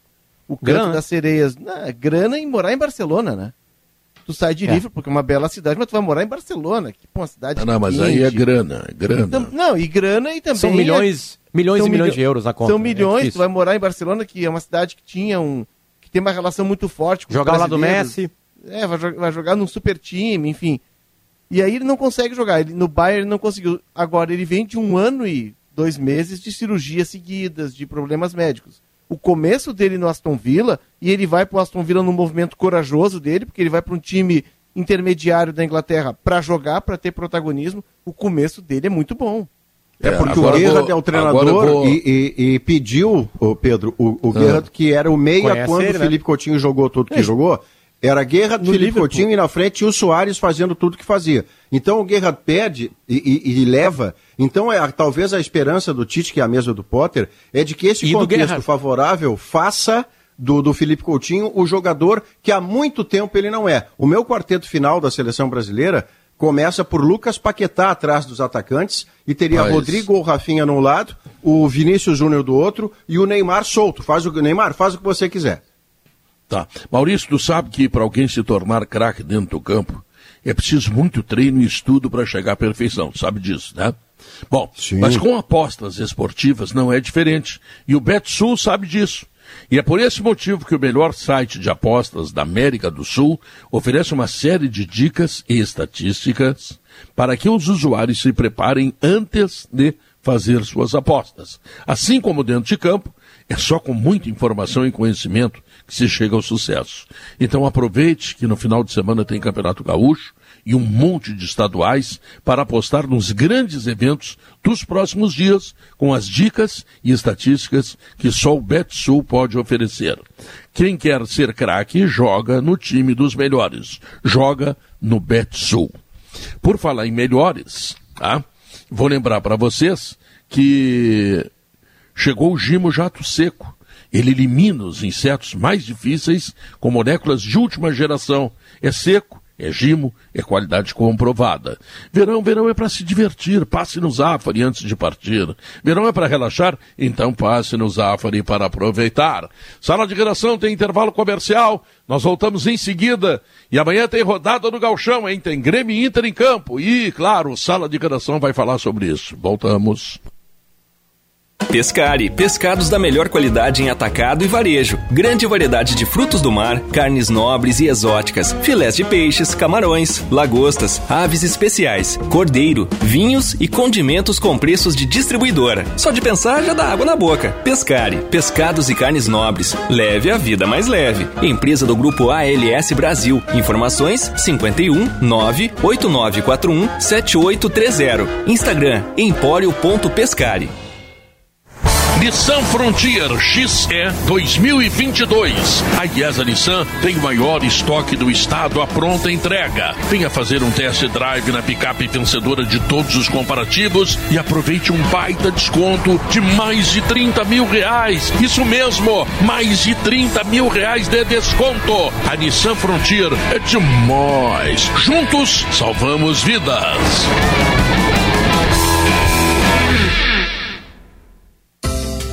o canto Grana, né? das sereias. Não, é grana em morar em Barcelona, né? Tu sai de É. Porque é uma bela cidade, mas tu vai morar em Barcelona, que pô, uma cidade. Ah, não, mas aí é grana, é grana. Tam- Não, e grana e também. São milhões, milhões são e milhões de euros na conta. São né? É milhões, tu difícil. vai morar em Barcelona, que é uma cidade que tinha um. que tem uma relação muito forte com os Jogar lado do. Messi. É, vai, vai jogar num super time, enfim. E aí ele não consegue jogar. Ele, no Bayern ele não conseguiu. Agora ele vem de um ano e dois meses de cirurgias seguidas, de problemas médicos. O começo dele no Aston Villa, e ele vai pro Aston Villa num movimento corajoso dele, porque ele vai para um time intermediário da Inglaterra para jogar, para ter protagonismo. O começo dele é muito bom. É, É, porque agora o Gerrard vou- é o treinador vou- e, e- e pediu, o Pedro, o, o Gerrard, que era o meia Conhece quando ele, o né? Felipe Coutinho jogou tudo que jogou. Era Gerrard, No Felipe Liverpool. Coutinho e na frente tinha o Soares fazendo tudo que fazia. Então o Gerrard pede e, e- e leva. Então é, a- talvez a esperança do Tite, que é a mesa do Potter, é de que esse E contexto favorável faça do, do Felipe Coutinho o jogador que há muito tempo ele não é. O meu quarteto final da seleção brasileira começa por Lucas Paquetá atrás dos atacantes e teria Mas- Rodrigo ou Rafinha num lado, o Vinícius Júnior do outro e o Neymar solto. Faz o Neymar, faz o que você quiser. Tá. Maurício, tu sabe que para alguém se tornar craque dentro do campo, é preciso muito treino e estudo para chegar à perfeição. Tu sabe disso, né? Bom, Sim. mas com apostas esportivas não é diferente. E o BetSul sabe disso. E é por esse motivo que o melhor site de apostas da América do Sul oferece uma série de dicas e estatísticas para que os usuários se preparem antes de fazer suas apostas. Assim como dentro de campo, é só com muita informação e conhecimento que se chega ao sucesso. Então aproveite que no final de semana tem Campeonato Gaúcho e um monte de estaduais para apostar nos grandes eventos dos próximos dias com as dicas e estatísticas que só o BetSul pode oferecer. Quem quer ser craque joga no time dos melhores. Joga no BetSul. Por falar em melhores, tá? Vou lembrar para vocês que chegou o Gimo Jato Seco. Ele elimina os insetos mais difíceis com moléculas de última geração. É seco, é gimo, é qualidade comprovada. Verão, verão é para se divertir. Passe no Zafari antes de partir. Verão é para relaxar, então passe no Zafari para aproveitar. Sala de redação tem intervalo comercial. Nós voltamos em seguida. E amanhã tem rodada no Galchão, hein? Tem Grêmio Inter em campo. E, claro, Sala de redação vai falar sobre isso. Voltamos. Pescari, pescados da melhor qualidade em atacado e varejo. Grande variedade de frutos do mar, carnes nobres e exóticas, filés de peixes, camarões, lagostas, aves especiais, cordeiro, vinhos e condimentos com preços de distribuidora. Só de pensar já dá água na boca. Pescari, pescados e carnes nobres. Leve a vida mais leve. Empresa do grupo ALS Brasil. Informações 51 98941 7830. Instagram empório.pescari. Nissan Frontier XE 2022. A IESA Nissan tem o maior estoque do estado à pronta entrega. Venha fazer um test drive na picape vencedora de todos os comparativos e aproveite um baita desconto de mais de 30 mil reais. Isso mesmo, mais de 30 mil reais de desconto. A Nissan Frontier é demais. Juntos, salvamos vidas.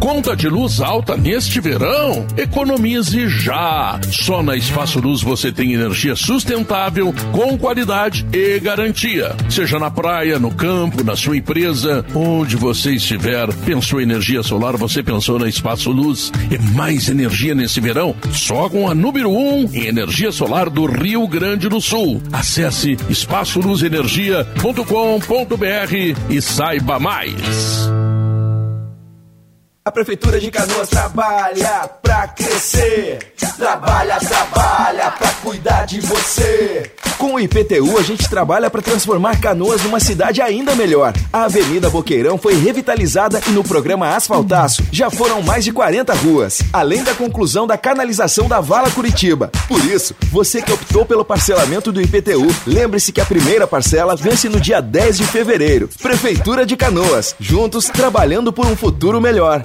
Conta de luz alta neste verão? Economize já! Só na Espaço Luz você tem energia sustentável, com qualidade e garantia. Seja na praia, no campo, na sua empresa, onde você estiver, pensou em energia solar, você pensou na Espaço Luz. E mais energia nesse verão? Só com a número 1 um em energia solar do Rio Grande do Sul. Acesse espaçoluzenergia.com.br e saiba mais. A Prefeitura de Canoas trabalha pra crescer. Trabalha, trabalha pra cuidar de você. Com o IPTU, a gente trabalha para transformar Canoas numa cidade ainda melhor. A Avenida Boqueirão foi revitalizada e no programa Asfaltaço já foram mais de 40 ruas, além da conclusão da canalização da Vala Curitiba. Por isso, você que optou pelo parcelamento do IPTU, lembre-se que a primeira parcela vence no dia 10 de fevereiro. Prefeitura de Canoas, juntos trabalhando por um futuro melhor.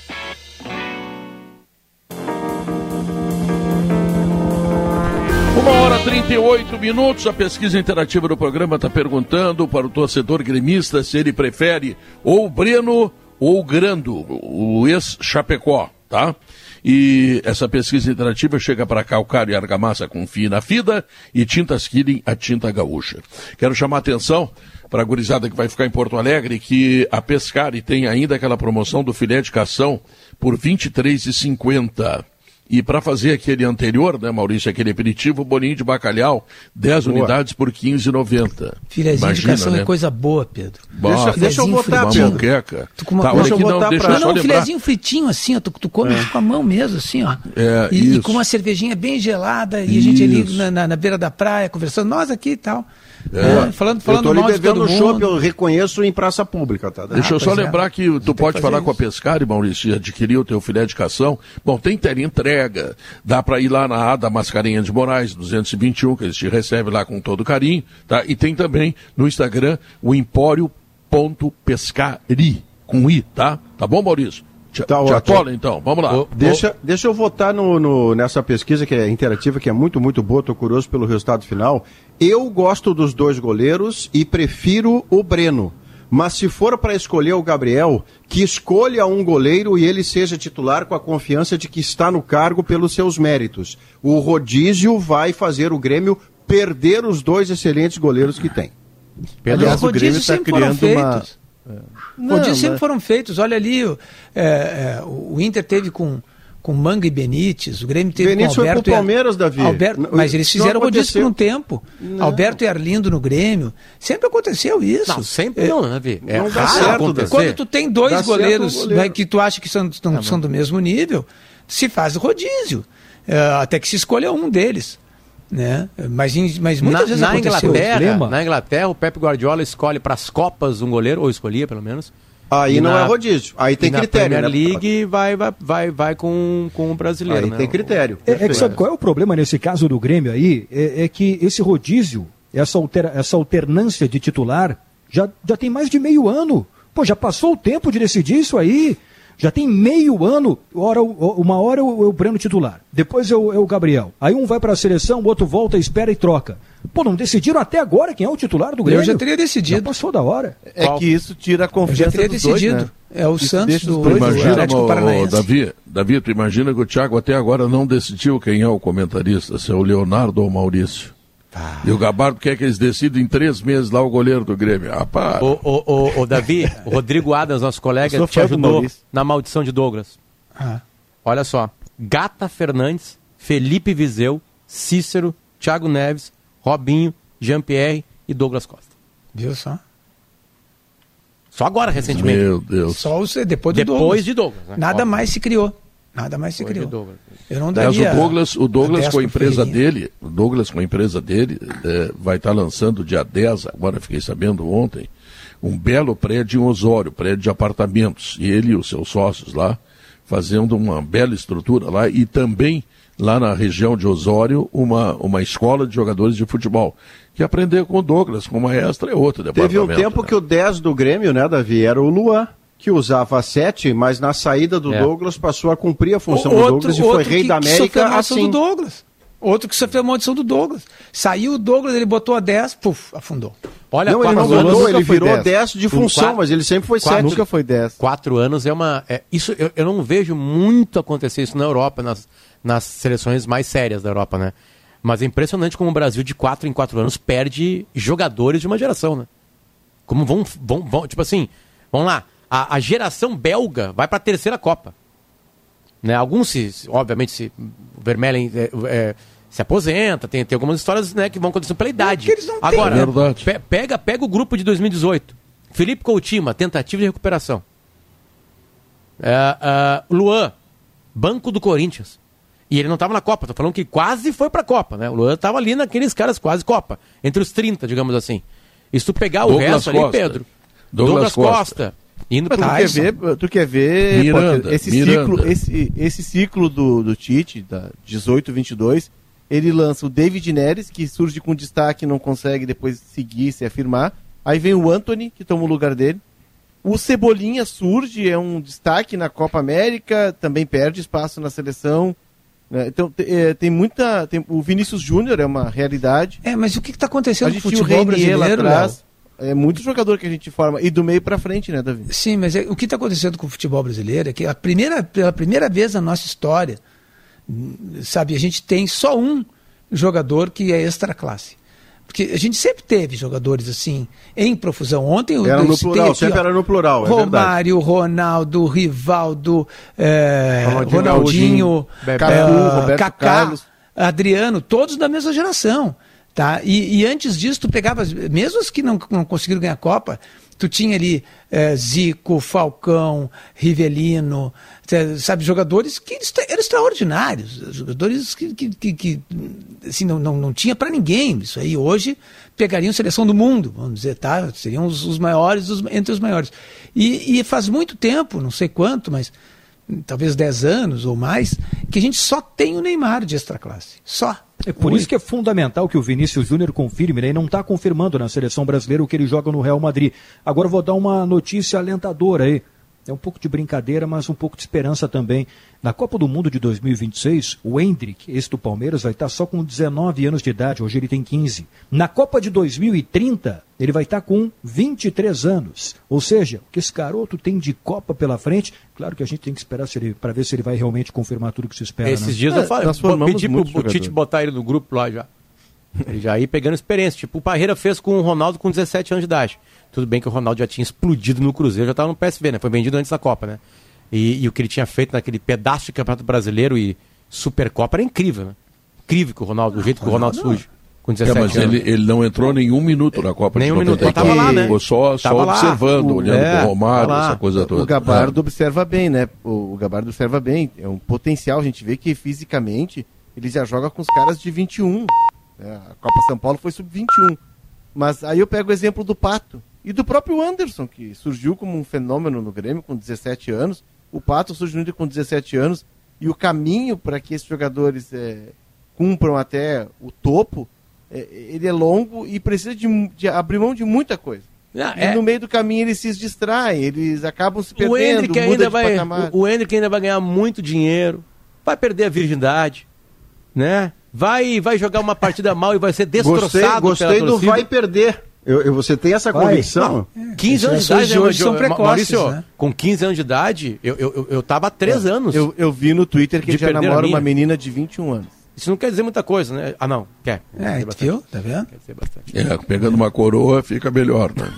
38 minutos, a pesquisa interativa do programa está perguntando para o torcedor gremista se ele prefere ou Breno ou Grando, o ex-Chapecó, tá? E essa pesquisa interativa chega para Calcário e Argamassa com FI na FIDA e Tintas Killing, a tinta gaúcha. Quero chamar a atenção para a gurizada que vai ficar em Porto Alegre que a Pescari tem ainda aquela promoção do filé de cação por R$ 23,50. E para fazer aquele anterior, né, Maurício, aquele aperitivo, bolinho de bacalhau, 10 Boa. unidades por 15,90. Filezinho de cação é coisa boa, Pedro. Bah, deixa eu botar, Pedro. moqueca. Tu com uma- Tá, deixa eu aqui, não, botar deixa pra- eu só Não, um lembrar. filezinho fritinho assim, ó, tu, tu come É. com a mão mesmo, assim, ó. É, e, e isso. com uma cervejinha bem gelada, e a gente ali Isso. na, na- na beira da praia, conversando, nós aqui e tal. É. É, falando falando eu tô mal de todo mundo. chopp, eu reconheço em praça pública, tá? Deixa eu só pois é. lembrar que tu pode fazer falar com a Pescari, Maurício, e adquirir o teu filé de cação. Bom, tem teleentrega, dá para ir lá na Ada Mascarenhas de Moraes, 221, que eles te recebem lá com todo carinho, tá? E tem também no Instagram o empório.pescari, com i, tá? Tá bom, Maurício? Tá atola, então, vamos lá. Deixa, deixa eu votar no, no- nessa pesquisa que é interativa, que é muito, muito boa, estou curioso pelo resultado final. Eu gosto dos dois goleiros e prefiro o Breno. Mas se for para escolher o Gabriel, que escolha um goleiro e ele seja titular com a confiança de que está no cargo pelos seus méritos. O rodízio vai fazer o Grêmio perder os dois excelentes goleiros que tem. Aliás, o Grêmio está criando uma. feitos. Rodízios sempre foram feitos. Olha ali, o, é, é, o Inter teve com, com Manga e Benítez, o Grêmio teve Benítez com foi pro Alberto e Ar- Palmeiras, Davi. Alberto, Não, mas eles não fizeram rodízio por um tempo. Não. Alberto e Arlindo no Grêmio. Sempre aconteceu isso. Não, sempre não, né, Davi? É Não dá certo, acontecer. Quando tu tem dois Dá goleiros goleiro. né, que tu acha que são, não, são do mesmo nível, se faz rodízio. É, até que se escolha um deles. Né? Mas, mas muitas Na, vezes na. Inglaterra, Problema. na Inglaterra, o Pepe Guardiola escolhe para as Copas um goleiro, ou escolhia pelo menos. Aí E não na- é rodízio. Aí tem e na critério. Premier né? League vai, vai, vai, vai com, com o brasileiro. Aí né? tem critério. É, é que sabe qual é o problema nesse caso do Grêmio aí? É, é que esse rodízio, essa, altera- essa alternância de titular, já, já tem mais de meio ano. Pô, já passou o tempo de decidir isso aí. Já tem meio ano, hora, uma hora é o, Breno titular, depois é o, é o Gabriel. Aí um vai para a seleção, o outro volta, espera e troca. Pô, não decidiram até agora quem é o titular do Grêmio? Eu já teria decidido. Já passou da hora. É Qual? que isso tira a confiança Eu já teria dos decidido. Dois, né? É o Isso Santos do, dois do Imagina, Atlético ô, Paranaense. Davi, Davi, tu imagina que o Thiago até agora não decidiu quem é o comentarista, se é o Leonardo ou o Maurício. E o Gabardo quer que eles decidam em três meses lá o goleiro do Grêmio. Ah, para. O, o, o, o Davi, o Rodrigo Adams, nosso colega, te ajudou na maldição de Douglas. Ah. Olha só. Gata Fernandes, Felipe Viseu, Cícero, Thiago Neves, Robinho, Jean-Pierre e Douglas Costa. Viu só? Só agora, recentemente. Meu Deus. Só o, depois do Depois Douglas. de Douglas. né? Nada Óbvio. mais se criou. Nada mais se criou. Douglas. Eu não daria. o Douglas, o Douglas com a 10 pro empresa Ferreirinha. dele, o Douglas com a empresa dele, eh, vai estar lançando dia 10, agora fiquei sabendo ontem, um belo prédio em Osório, prédio de apartamentos. E ele e os seus sócios lá, fazendo uma bela estrutura lá e também lá na região de Osório, uma, uma escola de jogadores de futebol. Que aprender com o Douglas, com o maestro, é outro Teve um departamento. tempo né? que o 10 do Grêmio, né, Davi, era o Luan, que usava a 7, mas na saída do É. Douglas passou a cumprir a função Outro- do Douglas e foi rei que- da que sofreu América a maldição assim. do Douglas. Outro que sofreu a maldição do Douglas. Saiu o Douglas, ele botou a 10, puf, afundou. Olha, Não, ele não nunca ele virou 10. 10 de função, quatro- mas ele sempre foi quatro- 7. Nunca foi 10. Quatro anos é uma. é, isso eu, eu não vejo muito acontecer isso na Europa, nas, nas seleções mais sérias da Europa, né? Mas é impressionante como o Brasil, de quatro em quatro anos, perde jogadores de uma geração, né? Como vão. vão, vão tipo assim, vamos lá, a, a geração belga vai para a terceira Copa. Né? Alguns, se, obviamente, se, o é, é, se aposenta, tem, tem algumas histórias né, que vão acontecendo pela idade. não têm, Agora, né? Pe- pega, pega o grupo de 2018. Felipe Coutinho, uma tentativa de recuperação. É, é, Luan, banco do Corinthians. E ele não estava na Copa, tô falando que quase foi pra Copa, né? O Luan estava ali naqueles caras quase Copa. Entre os 30, digamos assim. E se tu pegar o Douglas resto ali, Costa. Pedro. Douglas Costa. Costa. Indo pro tu quer Tyson. ver, tu quer ver Miranda, Potter, esse Miranda. ciclo, esse, esse ciclo do, do Tite, da 18-22, ele lança o David Neres, que surge com destaque, não consegue depois seguir, se afirmar. Aí vem o Anthony, que toma o lugar dele. O Cebolinha surge, é um destaque na Copa América, também perde espaço na seleção. né? Então é, tem muita. tem- o Vinícius Júnior é uma realidade. É, mas o que está A acontecendo com o gente tinha o futebol Renier lá brasileiro, atrás. É muito jogador que a gente forma. E do meio pra frente, né, Davi? Sim, mas é- o que está acontecendo com o futebol brasileiro é que a primeira, pela primeira vez na nossa história, hum, sabe, a gente tem só um jogador que é extra classe. Porque a gente sempre teve jogadores assim, em profusão. Ontem eu Era no plural, aqui, sempre ó, era no plural, é verdade. Romário, Ronaldo, Rivaldo, é, Ronaldinho Ronaldinho, Cafu, Roberto Kaká, Carlos. Adriano, todos da mesma geração. Tá? E, e antes disso, tu pegava, mesmo os que não, não conseguiram ganhar a Copa, tu tinha ali eh, Zico, Falcão, Rivelino, te- sabe, jogadores que eram extraordinários, jogadores que, que, que- que, assim, não, não, não tinha para ninguém. Isso aí hoje pegariam seleção do mundo, vamos dizer, tá? Seriam os, os maiores os- entre os maiores. E, e faz muito tempo, não sei quanto, mas talvez 10 anos ou mais, que a gente só tem o Neymar de extra classe. Só. É por isso que é fundamental que o Vinícius Júnior confirme, né? E não está confirmando na seleção brasileira o que ele joga no Real Madrid. Agora vou dar uma notícia alentadora aí. É um pouco de brincadeira, mas um pouco de esperança também. Na Copa do Mundo de 2026, o Hendrick, esse do Palmeiras, vai estar só com 19 anos de idade. Hoje ele tem 15. Na Copa de 2030, ele vai estar com 23 anos. Ou seja, o que esse garoto tem de Copa pela frente, claro que a gente tem que esperar para ver se ele vai realmente confirmar tudo que se espera. Esses né? dias É, eu falei, nós formamos pedi pro, muitos pro Tite botar ele no grupo lá já. Ele já ia pegando experiência. Tipo, o Parreira fez com o Ronaldo com 17 anos de idade. Tudo bem que o Ronaldo já tinha explodido no Cruzeiro, já estava no PSV, né? Foi vendido antes da Copa, né? E, e o que ele tinha feito naquele pedaço de Campeonato Brasileiro e Supercopa era incrível, né? Incrível que o Ronaldo, o jeito que o Ronaldo surge. Com É, 17 mas anos. ele, ele não entrou nenhum minuto na Copa Nenhum de minuto, 94. mas tava lá, né? Ficou só, só lá. observando, O- olhando é, pro Romário, tá essa coisa toda. O Gabardo observa bem, né? O, o Gabardo observa bem. É um potencial. A gente vê que fisicamente ele já joga com os caras de 21. É, a Copa São Paulo foi sub-21. Mas aí eu pego o exemplo do Pato e do próprio Anderson, que surgiu como um fenômeno no Grêmio com 17 anos. O Pato surgiu com 17 anos e o caminho para que esses jogadores é, cumpram até o topo, é, ele é longo e precisa de, de abrir mão de muita coisa. Ah, e é... no meio do caminho eles se distraem, eles acabam se perdendo. O Hendrick, ainda vai, o, o Hendrick ainda vai ganhar muito dinheiro, vai perder a virgindade, né? vai, vai jogar uma partida mal e vai ser destroçado. Gostei, gostei do vai perder. Eu, eu, você tem essa convicção? Não, é, 15 é anos de idade, né, hoje são precoces. Maurício, né? com 15 anos de idade, eu, eu, eu tava há 3 é. anos. Eu, eu vi no Twitter que já namora uma menina de 21 anos. Isso não quer dizer muita coisa, né? Ah, não, quer. É, quer viu? Tá vendo? Quer dizer bastante. É, pegando uma coroa fica melhor, né?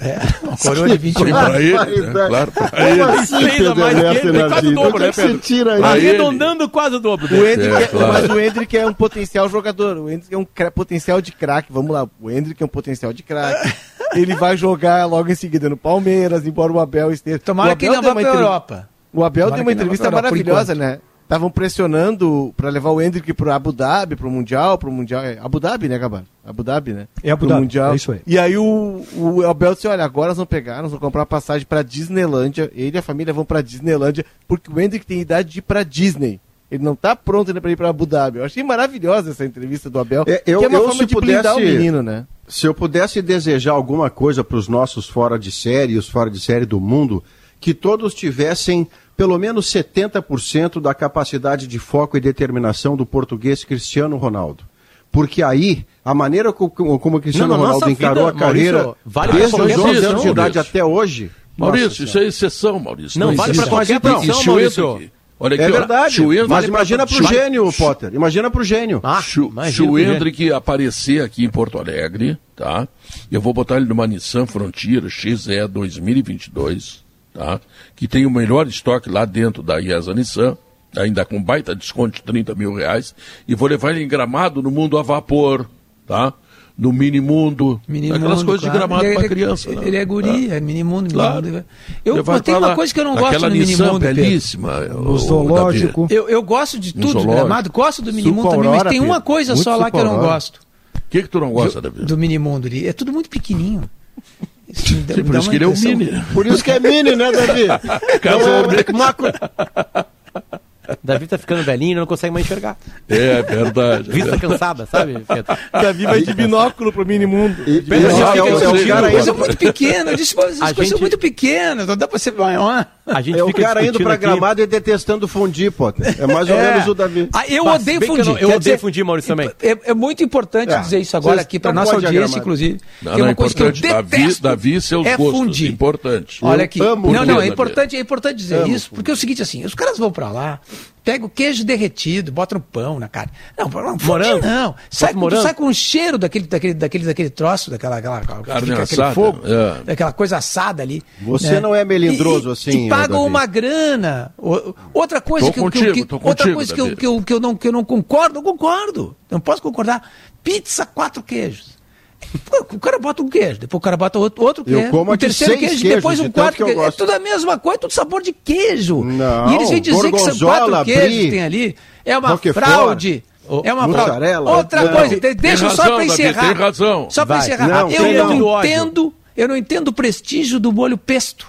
É, uma coroa de 20 mil. Pra ele, né? claro, pra ele. Assim, Pedro mais que ele, quase o dobro, é né, Pedro? Tira Arredondando quase o dobro. O é, é, claro. Mas o Hendrick é um potencial jogador. O Hendrick é um potencial de craque. Vamos lá, o Hendrick é um potencial de craque. Ele vai jogar logo em seguida no Palmeiras, embora o Abel esteja... Tomara o Abel que ele não vá pra Europa. O Abel Tomara deu uma entrevista maravilhosa, né? estavam pressionando para levar o Hendrick para Abu Dhabi, para o Mundial, para o Mundial. É, Abu Dhabi, né, Gabar? Abu Dhabi, né? É Abu pro Dhabi, mundial. é isso aí. E aí o, o Abel disse, olha, agora nós vamos pegar, nós vamos comprar passagem para Disneylândia, ele e a família vão para Disneylândia, porque o Hendrick tem idade de ir para Disney. Ele não está pronto né, ainda para ir para Abu Dhabi. Eu achei maravilhosa essa entrevista do Abel, é, eu, que é uma eu, forma de pudesse, blindar o menino, né? Se eu pudesse desejar alguma coisa para os nossos fora de série, os fora de série do mundo, que todos tivessem pelo menos 70% da capacidade de foco e determinação do português Cristiano Ronaldo. Porque aí, a maneira como, como o Cristiano não, Ronaldo encarou vida, a carreira Maurício, vale desde os 11 anos de idade até hoje. Maurício, isso é exceção, Maurício. Não, não vale para qualquer então, profissão, Maurício. Olha é aqui, é verdade, mas vale imagina para o gênio, Potter, imagina para o gênio. Ah, Schwendrick aparecer aqui em Porto Alegre, tá? Eu vou botar ele numa Nissan Frontier XE 2022, tá? que tem o melhor estoque lá dentro da IESA Nissan, ainda com baita desconto de 30 mil reais, e vou levar ele em gramado no mundo a vapor, tá? No minimundo, minimundo aquelas coisas claro. de gramado para é, criança. Ele, né? ele é guri, tá? é minimundo, claro. minimundo. Eu, eu tem uma coisa que eu não gosto do minimundo, belíssima, o, o zoológico. Eu, eu, gosto de tudo do gramado, gosto do mini mundo também, mas tem uma coisa só lá que eu não gosto. O que, que tu não gosta, Davi? Do minimundo, ele é tudo muito pequenininho. Por isso que ele é o Mini. Por isso que é Mini, né, Davi? Casou, é o Mac... Davi tá ficando velhinho não consegue mais enxergar. É, é verdade. É Vista cansada, sabe? Davi vai de binóculo pro mini mundo. E, binóculo, é, o, é cara eu sou muito pequeno, eu disse, gente... são muito pequenos, não dá pra ser maior. A gente é o cara indo pra aqui... gramado e detestando fundir, Potter. É mais ou é. menos o Davi. Ah, eu Mas, odeio fundir. Eu, eu odeio fundir, Maurício, também. É, é muito importante é. dizer isso agora Vocês aqui pra nossa audiência, inclusive. Não, que é uma coisa que eu detesto. Davi, Davi seus é gostos. Fundir. Importante. Olha aqui. não, não, é importante, é importante dizer isso, porque é o seguinte, assim, os caras vão pra lá, Pega o queijo derretido, bota no pão, na carne. Não, não morango. não. Sai, morango. sai com o cheiro daquele, daquele, daquele, daquele troço, daquela, aquela, carne fica, aquele fogo, é. daquela coisa assada ali. Você né? não é melindroso e, assim. E paga uma grana. Outra coisa tô que, contigo, que, que outra contigo, coisa que eu, que eu, que eu não que eu não concordo, eu concordo. Não posso concordar. Pizza quatro queijos. O cara bota um queijo, depois o cara bota outro, outro queijo. Eu como terceiro queijo, depois um de quarto queijo. É tudo a mesma coisa, tudo sabor de queijo. Não, e eles vêm dizer que são quatro queijos que tem ali. É uma fraude. É uma mussarela. Outra não. coisa, deixa razão, só para encerrar. Tem razão. Só para encerrar. Não, eu não, não entendo, eu não entendo o prestígio do molho pesto.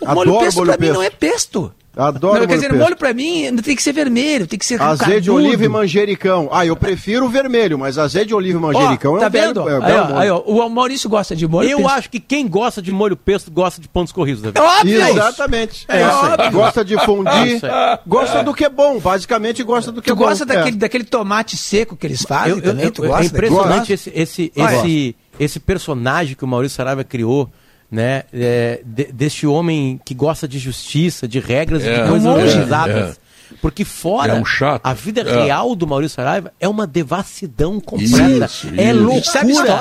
O Adoro molho pesto para mim não é pesto. Adoro não, molho Quer dizer, molho pra mim tem que ser vermelho, tem que ser Azeite, de oliva e manjericão. Ah, eu prefiro vermelho, mas azeite, oliva e manjericão ó, tá é vendo? É aí, aí, o Maurício gosta de molho Eu pesto. acho que quem gosta de molho pesto gosta de pontos corridos. Né? Óbvio! Exatamente. É, é Gosta de fundir, gosta do que é bom, basicamente gosta do que tu é bom. Tu gosta daquele, é. daquele tomate seco que eles fazem eu, eu, também? Eu, tu gosta? É impressionante esse, esse, esse, esse personagem que o Maurício Saraiva criou né, é, de, deste homem que gosta de justiça, de regras é, e de coisas é, organizadas. Porque fora, um a vida real do Maurício Saraiva é uma devassidão completa. Isso, é isso. loucura,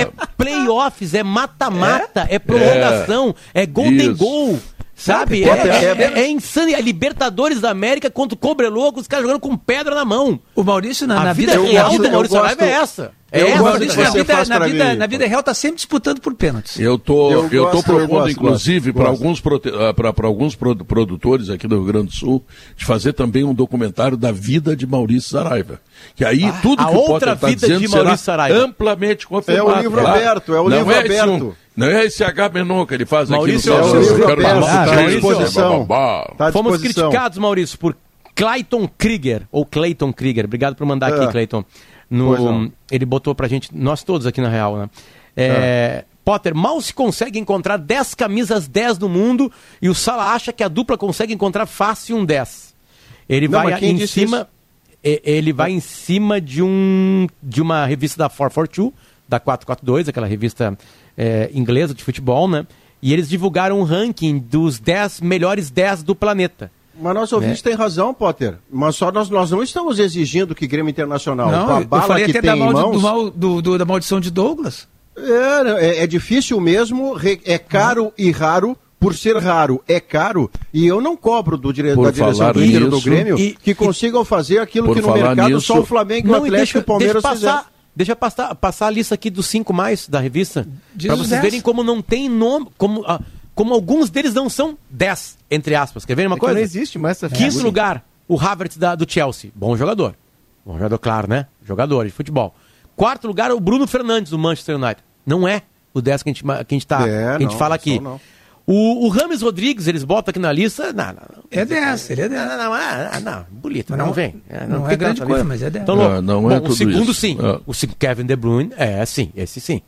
é playoffs, é mata-mata, é, prorrogação, é, golden goal. Sabe? É, é, é, é, é insano. É Libertadores da América contra o Cobreloco, os caras jogando com pedra na mão. O Maurício, na, na vida, vida real do Maurício Saraiva é, é essa. É, eu gosto é- na, vida, na, vida, na vida real tá sempre disputando por pênaltis. Eu tô, eu, eu gosto, tô propondo, eu gosto, inclusive, para alguns, para ah, alguns produtores aqui do Rio Grande do Sul, de fazer também um documentário da vida de Maurício Saraiva. Que aí ah, tudo que o Potter está dizendo de será Saraiva. amplamente confirmado. É o livro aberto, é o Não livro é aberto. Esse um... Não é esse H menor que ele faz Maurício, aqui no é o livro Está à disposição. Tá à disposição. Tá Fomos criticados, Maurício, por Clayton Krieger, ou Clayton Krieger. Obrigado por mandar é. aqui, Clayton. No, ele botou pra gente, nós todos aqui na real, né? É, Potter, mal se consegue encontrar 10 camisas 10 no mundo e o Sala acha que a dupla consegue encontrar fácil um 10. Ele Não, vai em cima. e- Ele vai em cima de um de uma revista da 442, da 442, aquela revista é, inglesa de futebol, né? E eles divulgaram um ranking dos 10 melhores 10 do planeta. Mas nosso ouvinte Né? tem razão, Potter. Mas só nós, nós não estamos exigindo que Grêmio Internacional, Não, eu- falei que até tem da, maldi- mãos... do mal- do- do- da maldição de Douglas. É, é, é difícil mesmo, é caro e raro. Por ser raro, é caro. E eu não cobro do dire... Da direção do Inter do Grêmio E- que consigam fazer aquilo que no mercado nisso- só o Flamengo, o Não, e Atlético e o Palmeiras deixa fizeram. passar, deixa passar, passar a lista aqui dos cinco mais da revista. Os vocês verem como não tem nome. Como, ah, como alguns deles não são 10, entre aspas. Quer ver uma É coisa? não existe mais essa Quinto figura. lugar, o Havertz da- do Chelsea. Bom jogador. Bom jogador, claro, né? Jogador de futebol. Quarto lugar, o Bruno Fernandes, do Manchester United. Não é o 10 que a gente, que a gente, tá, É, que a gente não, fala não aqui. não. O, o Rames Rodrigues, eles botam aqui na lista. Não, não, não. É 10, ele é 10. Não, não, não, ah, não, bonito, Não- não, vem. É, não é grande coisa, mas é 10. Então. Ah, não Bom, é o tudo segundo, isso. sim. Ah. O Kevin De Bruyne, é, sim, esse sim.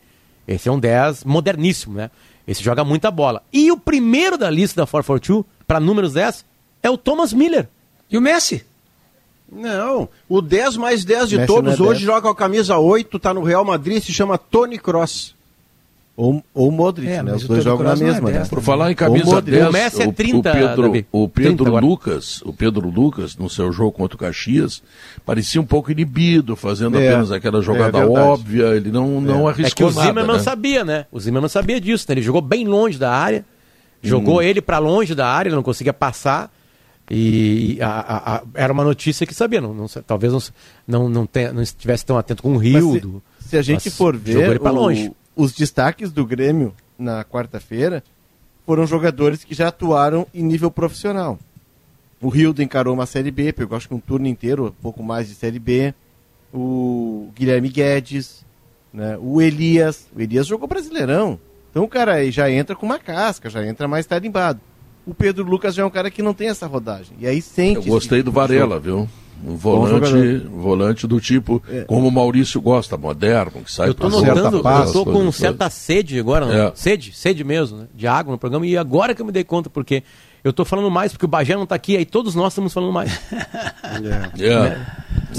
Esse é um 10 moderníssimo, né? Esse joga muita bola. E o primeiro da lista da 442, para números 10, é o Thomas Miller. E o Messi? Não, o 10 mais 10 de Messi todos é hoje 10. joga com a camisa 8, tá no Real Madrid, se chama Tony Cross. Ou, ou Modric, É, né? Os o dois jogam na não é mesma, né? 10 Por falar em camisa Modric. 10, O Messi é 30, o Pedro, Davi. o 30 Pedro agora. Lucas, o Pedro Lucas, no seu jogo contra o Caxias, parecia um pouco inibido, fazendo É, apenas aquela jogada é verdade. óbvia, ele não, não É que arriscou o nada. Zimmermann né? sabia, né? O Zimmermann sabia disso, né? Ele jogou bem longe da área, jogou Hum. ele para longe da área, ele não conseguia passar. E a- a- a- era uma notícia que sabia, não, não- talvez não, não, não, tenha- não estivesse tão atento com o Rio. se, se a gente mas for jogou ver, ele pra o- longe. Os destaques do Grêmio na quarta-feira foram jogadores que já atuaram em nível profissional. O Rildo encarou uma Série B, pegou acho que um turno inteiro, um pouco mais de Série B. O Guilherme Guedes, né? o Elias. O Elias jogou Brasileirão. Então o cara aí já entra com uma casca, já entra mais tarimbado. O Pedro Lucas já é um cara que não tem essa rodagem. E aí sente. Eu gostei do Varela, viu? Um volante, volante do tipo, É. como o Maurício gosta, moderno, que sai Eu tô notando, eu paz, tô com coisas, certa sede agora, né? É. sede, sede mesmo, né? de água no programa, e agora que eu me dei conta, porque eu tô falando mais, porque o Bagé não tá aqui, aí todos nós estamos falando mais. É.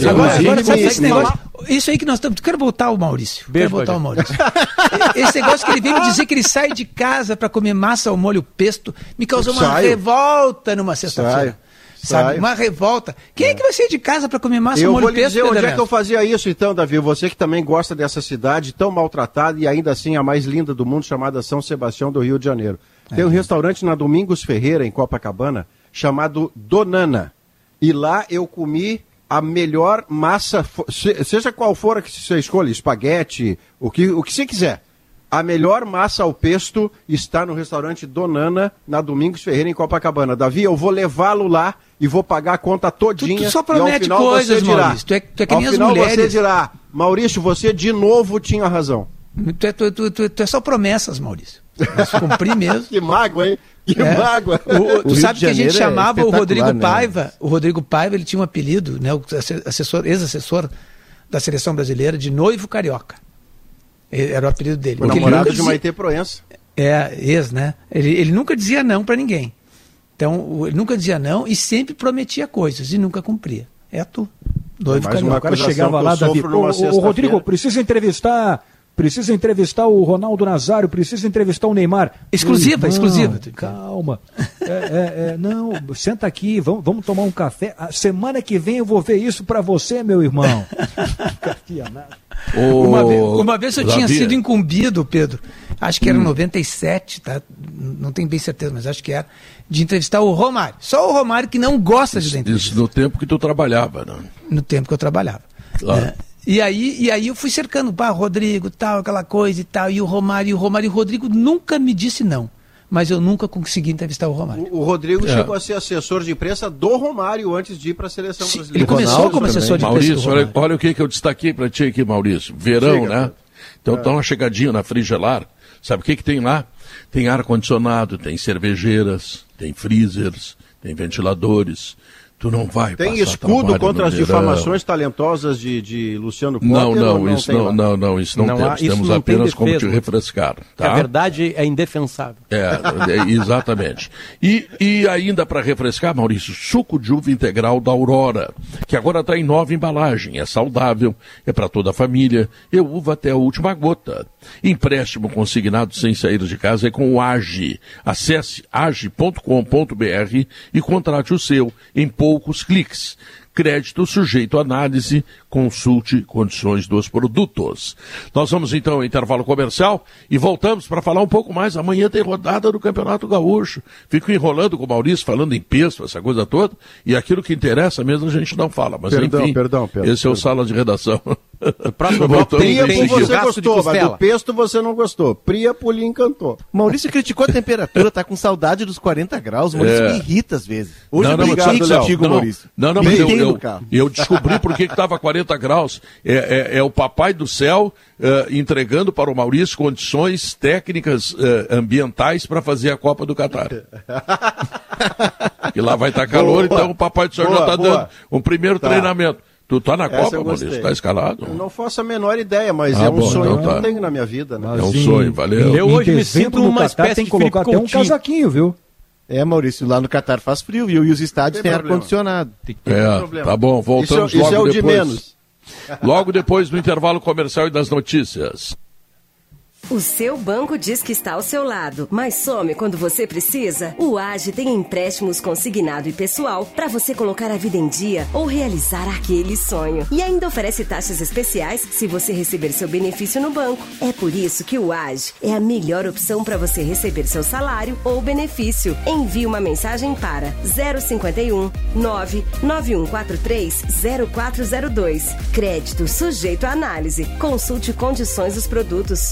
Agora, Inclusive, agora sabe me- esse negócio? Isso aí que nós estamos. Quero voltar o Maurício. Beijo, quero voltar o Maurício. esse negócio que ele veio me dizer que ele sai de casa para comer massa ao molho pesto me causou uma Saio. revolta numa sexta-feira. Sabe? Saio. Uma revolta. Quem é que vai sair de casa para comer massa Eu molho vou lhe dizer onde é que eu fazia isso então, Davi. Você que também gosta dessa cidade tão maltratada e ainda assim a mais linda do mundo, chamada São Sebastião do Rio de Janeiro. Tem um restaurante na Domingos Ferreira, em Copacabana, chamado Donana. E lá eu comi a melhor massa, seja qual for a que você escolha, espaguete, o que, o que você quiser. A melhor massa ao pesto está no restaurante Donana, na Domingos Ferreira, em Copacabana. Davi, eu vou levá-lo lá e vou pagar a conta todinha. Tu- tu só e ao promete final coisas, você dirá, Maurício. Tu é- tu é que ao nem as final você mulheres. dirá, Maurício, você de novo tinha razão. Tu é, tu, tu- tu- tu é só promessas, Maurício. Mas cumprir mesmo. Que mágoa, hein? Que É. mágoa. O- o- O tu sabe que a gente é chamava o espetacular, Rodrigo né? Paiva. O Rodrigo Paiva ele tinha um apelido, né, o asse- assessor, ex-assessor da seleção brasileira, de noivo carioca. Era o apelido dele. O namorado de dizia- Maite Proença. É, ex, né? Ele, ele nunca dizia não para ninguém. Então, ele nunca dizia não e sempre prometia coisas e nunca cumpria. É tu. Noivo Mais uma O cara chegava lá, Davi. Ô. Rodrigo, precisa entrevistar. Precisa entrevistar o Ronaldo Nazário, precisa entrevistar o Neymar. Exclusiva, exclusiva. Calma. É, é, é, não, senta aqui, vamos, vamos tomar um café. A semana que vem eu vou ver isso pra você, meu irmão. Uma, vez, uma vez eu tinha sido incumbido, Pedro, acho que era em 97, tá? Não tenho bem certeza, mas acho que era, de entrevistar o Romário. Só o Romário que não gosta de dar entrevista, Isso no tempo que tu trabalhava, né? no tempo que eu trabalhava. Claro. né? E aí, e aí eu fui cercando, pá, Rodrigo, tal, aquela coisa e tal, e o Romário, e o Romário, e o Rodrigo nunca me disse não. Mas eu nunca consegui entrevistar o Romário. O, o Rodrigo É. chegou a ser assessor de imprensa do Romário antes de ir para a seleção Sim, brasileira. ele começou Ronaldo como também. assessor de imprensa do Maurício, olha, olha o que, que eu destaquei para ti aqui, Maurício. Verão, Diga, né? Então dá uma chegadinha na Frigelar. Sabe o que, que tem lá? Tem ar-condicionado, tem cervejeiras, tem freezers, tem ventiladores. Tu não vai Tem passar escudo contra as Verão. difamações talentosas de, de Luciano Potter? Não, ou não, isso tem não, não, não, isso não, Não há- temos. isso temos não tem apenas como te refrescar. Tá? A verdade é indefensável. É, é, exatamente. E, e ainda para refrescar, Maurício, suco de uva integral da Aurora, que agora está em nova embalagem. É saudável, é para toda a família, é uva até a última gota. Empréstimo consignado sem sair de casa é com o AGE. Acesse age.com.br e contrate o seu em poucos cliques. Crédito sujeito à análise, consulte condições dos produtos. Nós vamos então ao intervalo comercial e voltamos para falar um pouco mais. Amanhã tem rodada do Campeonato Gaúcho. Fico enrolando com o Maurício, falando em peso, essa coisa toda, e aquilo que interessa mesmo a gente não fala. Mas Perdão, enfim, perdão, Pedro, esse é o perdão. sala de redação. próximo Priapo em seguida. você gostou, mas do pesto você não gostou. Priapo lhe encantou. Maurício criticou a temperatura, tá com saudade dos 40 graus. O Maurício É. me irrita às vezes. Hoje não, eu não, não, contigo, não, Maurício. Não, não, mas eu, eu, eu descobri por que estava 40 graus. É, é- é o papai do céu eh, entregando para o Maurício condições técnicas eh, ambientais para fazer a Copa do Catar. que lá vai estar calor, Boa. então o papai do céu já Boa, está boa. dando um primeiro Tá. treinamento. Tu tá na Essa Copa, Maurício? Tá escalado? Eu não faço a menor ideia, mas Ah, é um bom, sonho então que eu tá. tenho na minha vida. Né? É um sonho, valeu. Eu hoje me sinto uma Catar espécie tem de que colocar até um casaquinho, viu? É, Maurício, lá no Catar faz frio, viu? E os estádios Tem têm problema. ar-condicionado. É, tá bom, voltamos Isso- isso logo é o de depois. menos. Logo depois do intervalo comercial e das notícias. O seu banco diz que está ao seu lado, mas some quando você precisa? O AGE tem empréstimos consignado e pessoal para você colocar a vida em dia ou realizar aquele sonho. E ainda oferece taxas especiais se você receber seu benefício no banco. É por isso que o AGE é a melhor opção para você receber seu salário ou benefício. Envie uma mensagem para 051 99143 0402. Crédito sujeito à análise. Consulte condições dos produtos.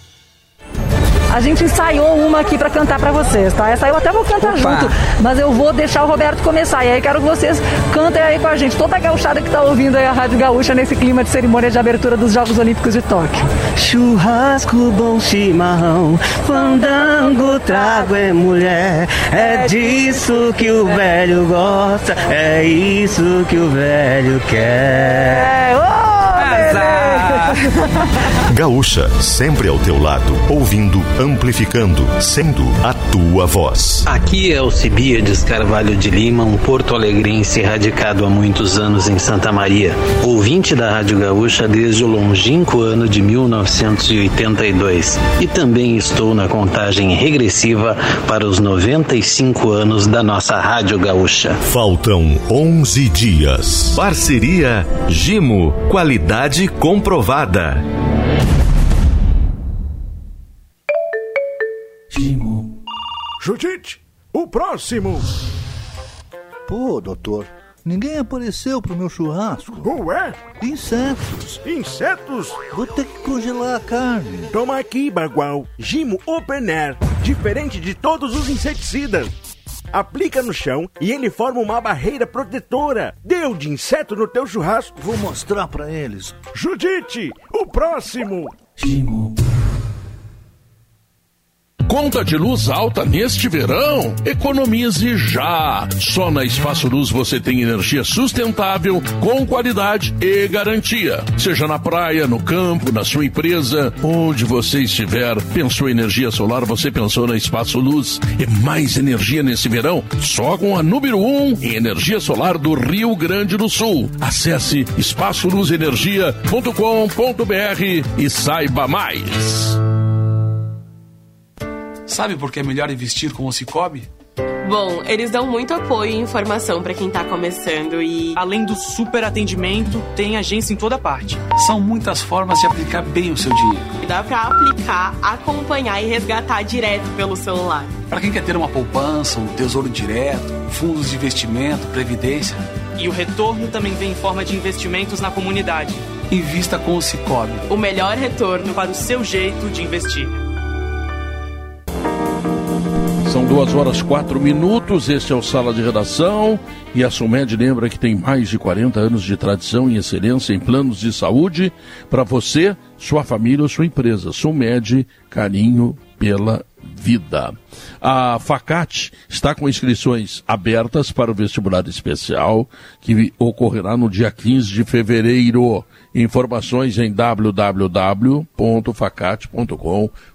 A gente ensaiou uma aqui pra cantar pra vocês, tá? Essa eu até vou cantar junto, mas eu vou deixar o Roberto começar. E aí quero que vocês cantem aí com a gente. Toda a gauchada que tá ouvindo aí a Rádio Gaúcha nesse clima de cerimônia de abertura dos Jogos Olímpicos de Tóquio. Churrasco, bom chimarrão, fandango, trago é mulher. É disso que o velho gosta, é isso que o velho quer. Gaúcha, sempre ao teu lado, ouvindo, amplificando, sendo a tua voz. Aqui é o Cibiades Carvalho de Lima, um porto-alegrense radicado há muitos anos em Santa Maria. Ouvinte da Rádio Gaúcha desde o longínquo ano de 1982. E também estou na contagem regressiva para os 95 anos da nossa Rádio Gaúcha. Faltam 11 dias. Parceria Gimo, qualidade comprovada. Judite, o próximo. Pô, doutor, ninguém apareceu pro meu churrasco. Ué? Insetos. Insetos? Vou ter que congelar a carne. Toma aqui, Bagual. Gimo Open Air. Diferente de todos os inseticidas. Aplica no chão e ele forma uma barreira protetora. Deu de inseto no teu churrasco. Vou mostrar pra eles. Judite, o próximo. Conta de luz alta neste verão? Economize já! Só na Espaço Luz você tem energia sustentável, com qualidade e garantia. Seja na praia, no campo, na sua empresa, onde você estiver. Pensou em energia solar, você pensou na Espaço Luz. E mais energia nesse verão? Só com a número 1 um em energia solar do Rio Grande do Sul. Acesse espaçoluzenergia.com.br e saiba mais. Sabe por que é melhor investir com o Cicobi? Bom, eles dão muito apoio e informação para quem tá começando e. Além do super atendimento, tem agência em toda parte. São muitas formas de aplicar bem o seu dinheiro. Dá pra aplicar, acompanhar e resgatar direto pelo celular. Para quem quer ter uma poupança, um tesouro direto, fundos de investimento, previdência, E o retorno também vem em forma de investimentos na comunidade. Invista com o Cicobi. O melhor retorno para o seu jeito de investir. São duas horas quatro minutos. Este é o Sala de Redação. E a Sumed lembra que tem mais de 40 anos de tradição e excelência em planos de saúde para você, sua família ou sua empresa. Sumed, carinho pela vida. A Facate está com inscrições abertas para o vestibular especial que ocorrerá no dia 15 de fevereiro. Informações em www.facate.com.br.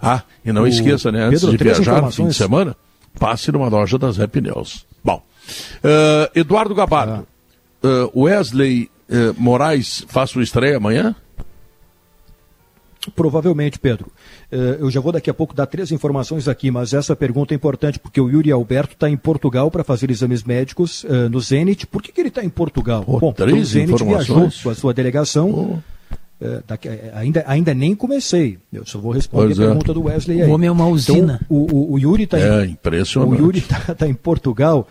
Ah, e não O- esqueça, né, antes Pedro, de três viajar no fim de semana, passe numa loja da Zé Pneus. Bom, eh, Eduardo Gabardo, eh, Wesley eh, Moraes faz sua estreia amanhã? Provavelmente, Pedro. Eu já vou daqui a pouco dar três informações aqui, mas essa pergunta é importante porque o Yuri Alberto está em Portugal para fazer exames médicos no Zenit. Por que, que ele está em Portugal? Bom, porque o três Zenit viajou com a sua delegação. Eh, daqui- eh, ainda, ainda nem comecei. Eu só vou responder Pois a é. pergunta do Wesley aí. O homem é uma usina. Então, o, o- o Yuri está É, em, impressionante. o Yuri está em Portugal.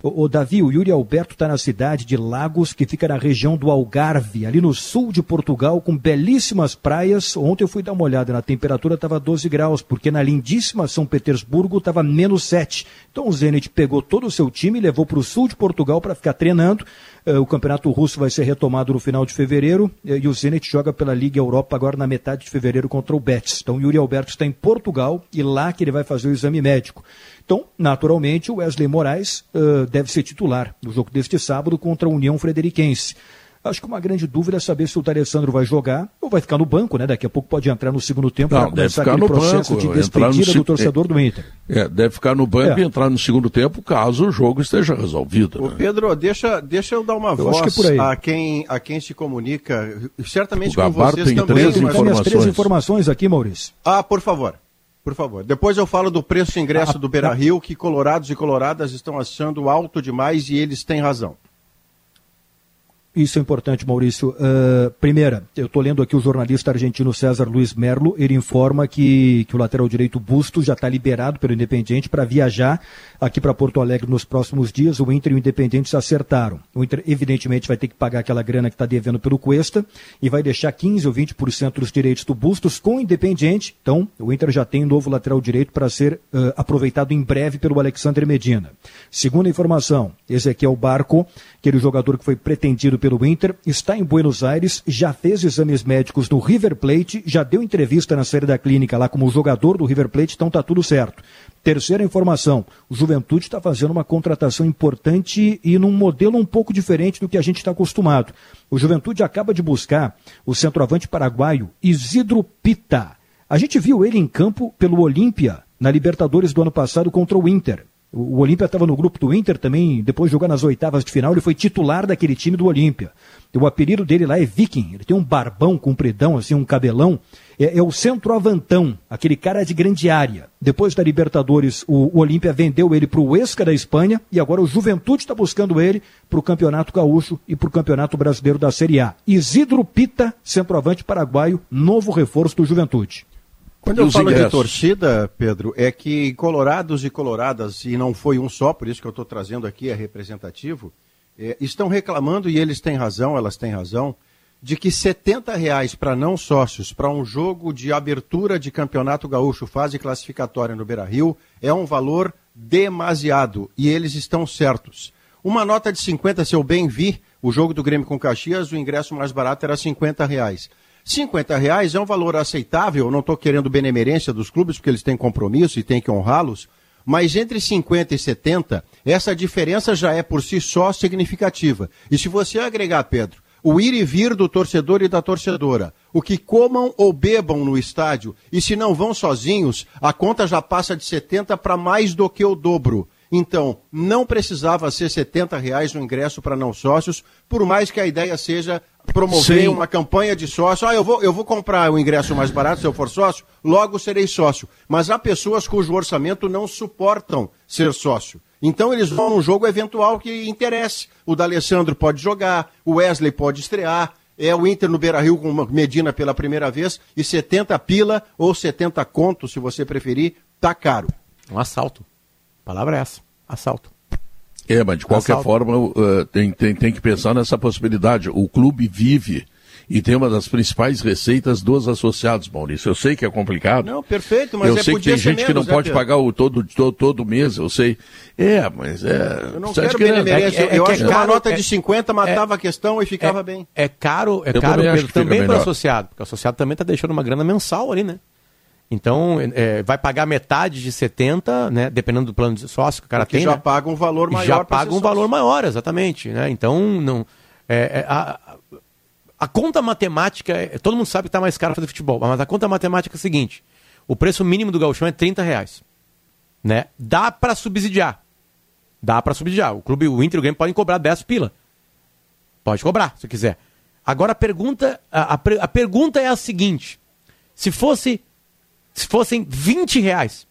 O, o Davi, o Yuri Alberto está na cidade de Lagos, que fica na região do Algarve, ali no sul de Portugal, com belíssimas praias. Ontem eu fui dar uma olhada, na temperatura estava 12 graus, porque na lindíssima São Petersburgo estava menos 7. Então o Zenit pegou todo o seu time e levou para o sul de Portugal para ficar treinando. Eh, O campeonato russo vai ser retomado no final de fevereiro eh, e o Zenit joga pela Liga Europa agora na metade de fevereiro contra o Betis. Então o Yuri Alberto está em Portugal e lá que ele vai fazer o exame médico. Então, naturalmente, o Wesley Moraes eh, deve ser titular no jogo deste sábado contra a União Frederiquense. Acho que uma grande dúvida é saber se o D'Alessandro vai jogar ou vai ficar no banco, né? Daqui a pouco pode entrar no segundo tempo Não, para deve começar ficar aquele no processo banco, de no despedida se- do torcedor do Inter. É, deve ficar no banco É. e entrar no segundo tempo caso o jogo esteja resolvido. Ô, né? Pedro, deixa, deixa eu dar uma Eu acho voz que é por aí. a, quem, a quem se comunica, certamente O com vocês tem também. três as três informações. informações aqui, Maurício. Ah, por favor. Por favor. Depois eu falo do preço de ingresso Ah, do Beira Rio, que colorados e coloradas estão achando alto demais e eles têm razão. Isso é importante, Maurício. Ah, primeira, eu estou lendo aqui o jornalista argentino César Luiz Merlo. Ele informa que, que o lateral direito Busto já está liberado pelo Independiente para viajar aqui para Porto Alegre nos próximos dias. O Inter e o Independiente se acertaram. O Inter, evidentemente, vai ter que pagar aquela grana que está devendo pelo Cuesta e vai deixar 15 ou 20% dos direitos do Bustos com o Independiente. Então, o Inter já tem um novo lateral direito para ser ah, aproveitado em breve pelo Alexandre Medina. Segunda informação, Ezequiel Barco, aquele jogador que foi pretendido pelo Inter, está em Buenos Aires, já fez exames médicos no River Plate, já deu entrevista na série da clínica lá como jogador do River Plate, então tá tudo certo. Terceira informação, o Juventude está fazendo uma contratação importante e num modelo um pouco diferente do que a gente está acostumado. O Juventude acaba de buscar o centroavante paraguaio Isidro Pita. A gente viu ele em campo pelo Olímpia, na Libertadores do ano passado contra o Inter. O Olímpia estava no grupo do Inter também, depois de jogar nas oitavas de final, ele foi titular daquele time do Olímpia. O apelido dele lá é Viking, ele tem um barbão compridão, assim, um cabelão. É, é o centroavantão, aquele cara de grande área. Depois da Libertadores, o, o Olímpia vendeu ele para o Huesca da Espanha e agora o Juventude está buscando ele para o Campeonato Gaúcho e para o Campeonato Brasileiro da Série A. Isidro Pita, centroavante paraguaio, novo reforço do Juventude. Quando eu falo de ingressos? torcida, Pedro, é que colorados e coloradas, e não foi um só, por isso que eu estou trazendo aqui, é representativo, é, estão reclamando, e eles têm razão, elas têm razão, de que 70 reais para não sócios, para um jogo de abertura de campeonato gaúcho, fase classificatória no Beira-Rio, é um valor demasiado, e eles estão certos. Uma nota de 50, se eu bem vi, o jogo do Grêmio com Caxias, o ingresso mais barato era 50 reais. 50 reais é um valor aceitável, não estou querendo benemerência dos clubes, porque eles têm compromisso e têm que honrá-los, mas entre 50 e 70, essa diferença já é por si só significativa. E se você agregar, Pedro, o ir e vir do torcedor e da torcedora, o que comam ou bebam no estádio, e se não vão sozinhos, a conta já passa de 70 para mais do que o dobro. Então, não precisava ser 70 reais no ingresso para não sócios, por mais que a ideia seja promover Sim. uma campanha de sócio. Ah, eu vou, eu vou comprar o ingresso mais barato se eu for sócio, logo serei sócio. Mas há pessoas cujo orçamento não suportam ser sócio. Então eles vão num jogo eventual que interesse. O D'Alessandro pode jogar, o Wesley pode estrear, é o Inter no Beira-Rio com Medina pela primeira vez, e 70 pila ou 70 conto, se você preferir, tá caro. Um assalto. Palavra é essa. Assalto. É, mas de qualquer Assalto. forma, uh, tem, tem, tem que pensar nessa possibilidade. O clube vive e tem uma das principais receitas dos associados, Maurício. Eu sei que é complicado. Não, perfeito, mas eu é, sei que podia tem gente que não menos, né, pode Pedro? pagar o todo, todo, todo mês, eu sei. É, mas é. Eu não quero grana. benemerência. É que- é eu que acho é que uma nota é- de 50 matava a questão e ficava é, bem. É caro, é Eu caro também Pedro, que para o associado, porque o associado também está deixando uma grana mensal ali, né? Então, é, vai pagar metade de 70, né? Dependendo do plano de sócio que o cara Porque tem. já né? paga um valor maior Já paga um sócio. valor maior, exatamente. Né? Então, não. é, é, a, a conta matemática, é- todo mundo sabe que está mais caro fazer futebol, mas a conta matemática é a seguinte: o preço mínimo do gauchão é 30 reais. Né? Dá para subsidiar. Dá para subsidiar. O clube, o Inter e o Grêmio podem cobrar 10 pila. Pode cobrar, se quiser. Agora a pergunta, a, a a pergunta é a seguinte: se fosse, se fossem 20 reais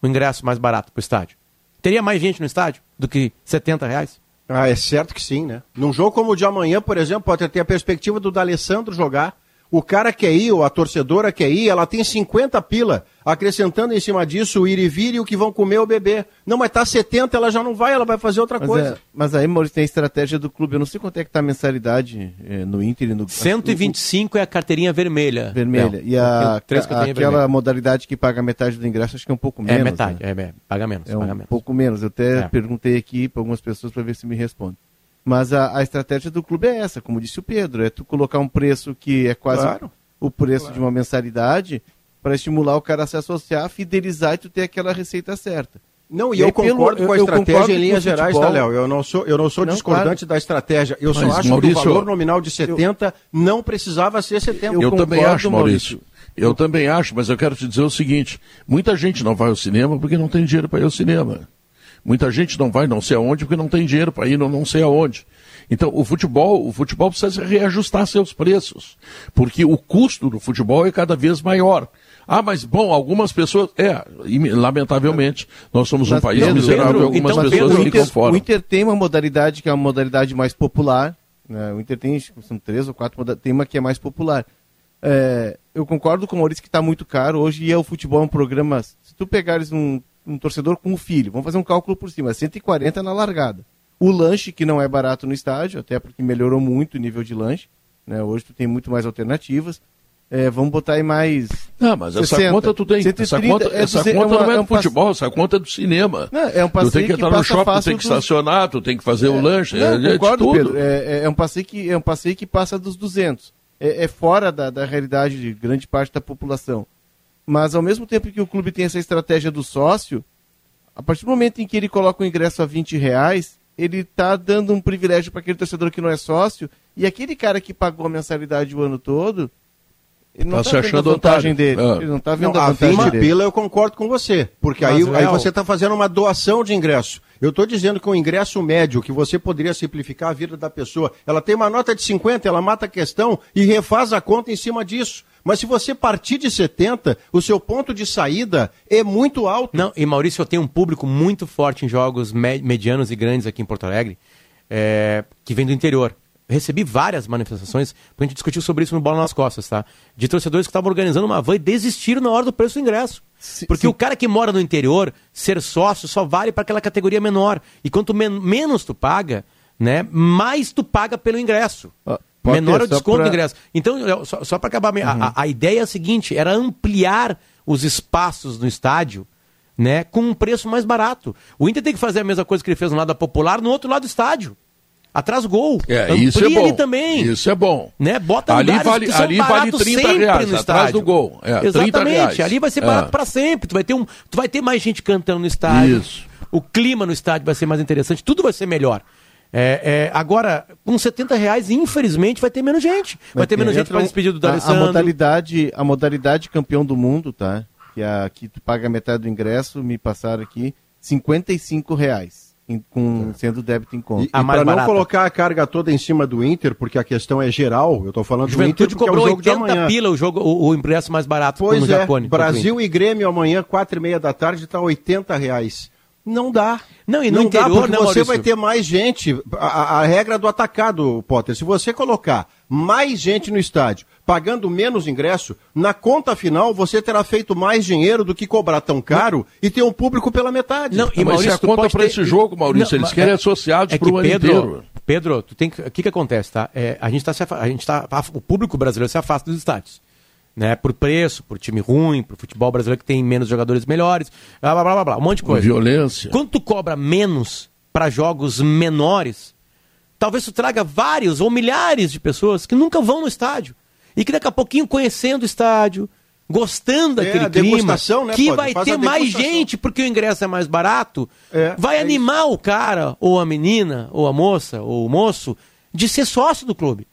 o ingresso mais barato para o estádio, teria mais gente no estádio do que 70 reais? Ah, é certo que sim, né? Num jogo como o de amanhã, por exemplo, pode ter a perspectiva do D'Alessandro jogar. O cara quer ir, ou a torcedora quer ir, ela tem 50 pila, acrescentando em cima disso o ir e vir e o que vão comer ou beber. Não, mas tá 70, ela já não vai, ela vai fazer outra Mas, coisa. é, mas aí, Maurício, tem a estratégia do clube. Eu não sei quanto é que tá a mensalidade é, no Inter e no... 125 é a carteirinha vermelha. Vermelha. Não, E a, três a- carteirinhas aquela vermelhas. modalidade que paga metade do ingresso, acho que é um pouco menos. É metade, né? é, é, paga menos. É um paga menos. pouco menos. Eu até É. perguntei aqui para algumas pessoas para ver se me respondem. Mas a, a estratégia do clube é essa, como disse o Pedro, é tu colocar um preço que é quase Claro. o preço de uma mensalidade para estimular o cara a se associar, fidelizar e tu ter aquela receita certa. Não, e, E eu pelo- concordo eu- com a eu estratégia em linhas gerais, futebol- tá, Léo? Eu não sou, eu não sou Não, discordante da estratégia. Eu só Mas, acho Maurício, que o valor nominal de 70 não precisava ser 70. Eu, também concordo, acho, Maurício. Eu também acho, mas eu quero te dizer o seguinte: muita gente não vai ao cinema porque não tem dinheiro para ir ao cinema. Muita gente não vai não sei aonde porque não tem dinheiro para ir não, não sei aonde. Então, o futebol, o futebol precisa reajustar seus preços, porque o custo do futebol é cada vez maior. Ah, mas bom, algumas pessoas, é, lamentavelmente, nós somos um Mas, país Pedro, miserável Pedro, e algumas então, pessoas Pedro, ficam Inter, fora. O Inter tem uma modalidade que é uma modalidade mais popular. né? O Inter tem são três ou quatro, moda- tem uma que é mais popular. É, eu concordo com o Maurício que está muito caro hoje e é o futebol é um programa. Se tu pegares um, um torcedor com um filho, vamos fazer um cálculo por cima, 140 na largada. O lanche, que não é barato no estádio, até porque melhorou muito o nível de lanche. Né? Hoje tu tem muito mais alternativas. É, vamos botar aí mais. Não, mas essa 60, conta tu tem. 130, essa conta, é essa conta uma- não é do um passe- futebol, essa conta é do cinema. Não, é um tu passeio tem que que entrar no shopping, tu tem que dos- estacionar, tu tem que fazer o lanche, é, Não, é de concordo, tudo. Pedro. É, é- é um passeio que, é um passeio que passa dos 200. É, é fora da, da realidade de grande parte da população. Mas ao mesmo tempo que o clube tem essa estratégia do sócio, a partir do momento em que ele coloca o ingresso a 20 reais, ele está dando um privilégio para aquele torcedor que não é sócio, e aquele cara que pagou a mensalidade o ano todo, ele não Tá está se vendo a achando vantagem otário. dele. Ah. Ele não está vendo Não, a a vantagem 20 dele. pila eu concordo com você, porque aí, aí você está fazendo uma doação de ingresso. Eu estou dizendo que o ingresso médio, que você poderia simplificar a vida da pessoa, ela tem uma nota de 50, ela mata a questão e refaz a conta em cima disso. Mas se você partir de 70, o seu ponto de saída é muito alto. Não, e Maurício, eu tenho um público muito forte em jogos me- medianos e grandes aqui em Porto Alegre, é, que vem do interior. Recebi várias manifestações, porque a gente discutiu sobre isso no Bola nas Costas, tá? De torcedores que estavam organizando uma van e desistiram na hora do preço do ingresso. porque o cara que mora no interior, ser sócio, só vale para aquela categoria menor. E quanto men- menos tu paga, né, mais tu paga pelo ingresso. pode Menor é o desconto pra- do ingresso. Então, só, só para acabar, a- a, a ideia é a seguinte: era ampliar os espaços no estádio né, com um preço mais barato. O Inter tem que fazer a mesma coisa que ele fez no lado da popular, no outro lado do estádio. Atrás do gol. É, isso é bom. ali também. Isso é bom. Né? Bota Ali vale- que são ali vale baratos 30 sempre reais, no atrás estádio. do gol. É, 30 Exatamente. reais. Ali vai ser É. barato para sempre. Tu vai ter um, tu vai ter mais gente cantando no estádio. Isso. O clima no estádio vai ser mais interessante. Tudo vai ser melhor. É, é, agora, com 70 reais, infelizmente, vai ter menos gente. Vai, ter menos gente para despedir do a, a D'Alessandro. modalidade A modalidade campeão do mundo, tá? Que é a que tu paga metade do ingresso, me passaram aqui, 55 reais, em- com, sendo débito em conta. E, para não colocar a carga toda em cima do Inter, porque a questão é geral, eu estou falando do Inter Juventude é o cobrou jogo de 80 amanhã. pila o, jogo, o, o ingresso mais barato Pois no é, Jacone. Brasil e Grêmio amanhã, quatro e meia da tarde, está 80 reais. Não dá. Não, e no não interior, dá porque né, você Maurício? vai ter mais gente. A, a- a regra do atacado, Potter, se você colocar mais gente no estádio, pagando menos ingresso, na conta final você terá feito mais dinheiro do que cobrar tão caro e ter um público pela metade. Não, e mas isso é tu conta para ter- esse jogo, Maurício. Não, Eles mas querem é- associados é para que o ano Pedro, inteiro. Pedro, tu tem que, o que que acontece, tá? É, a gente tá a gente tá o público brasileiro se afasta dos estádios, né? Por preço, por time ruim, por futebol brasileiro que tem menos jogadores melhores, blá blá blá blá, blá um monte de coisa. violência. Quando tu cobra menos para jogos menores, talvez tu traga vários ou milhares de pessoas que nunca vão no estádio e que daqui a pouquinho conhecendo o estádio, gostando É, daquele clima, né, que Potter? vai ter mais gente porque o ingresso é mais barato, É, vai é animar o cara ou a menina ou a moça ou o moço de ser sócio do clube.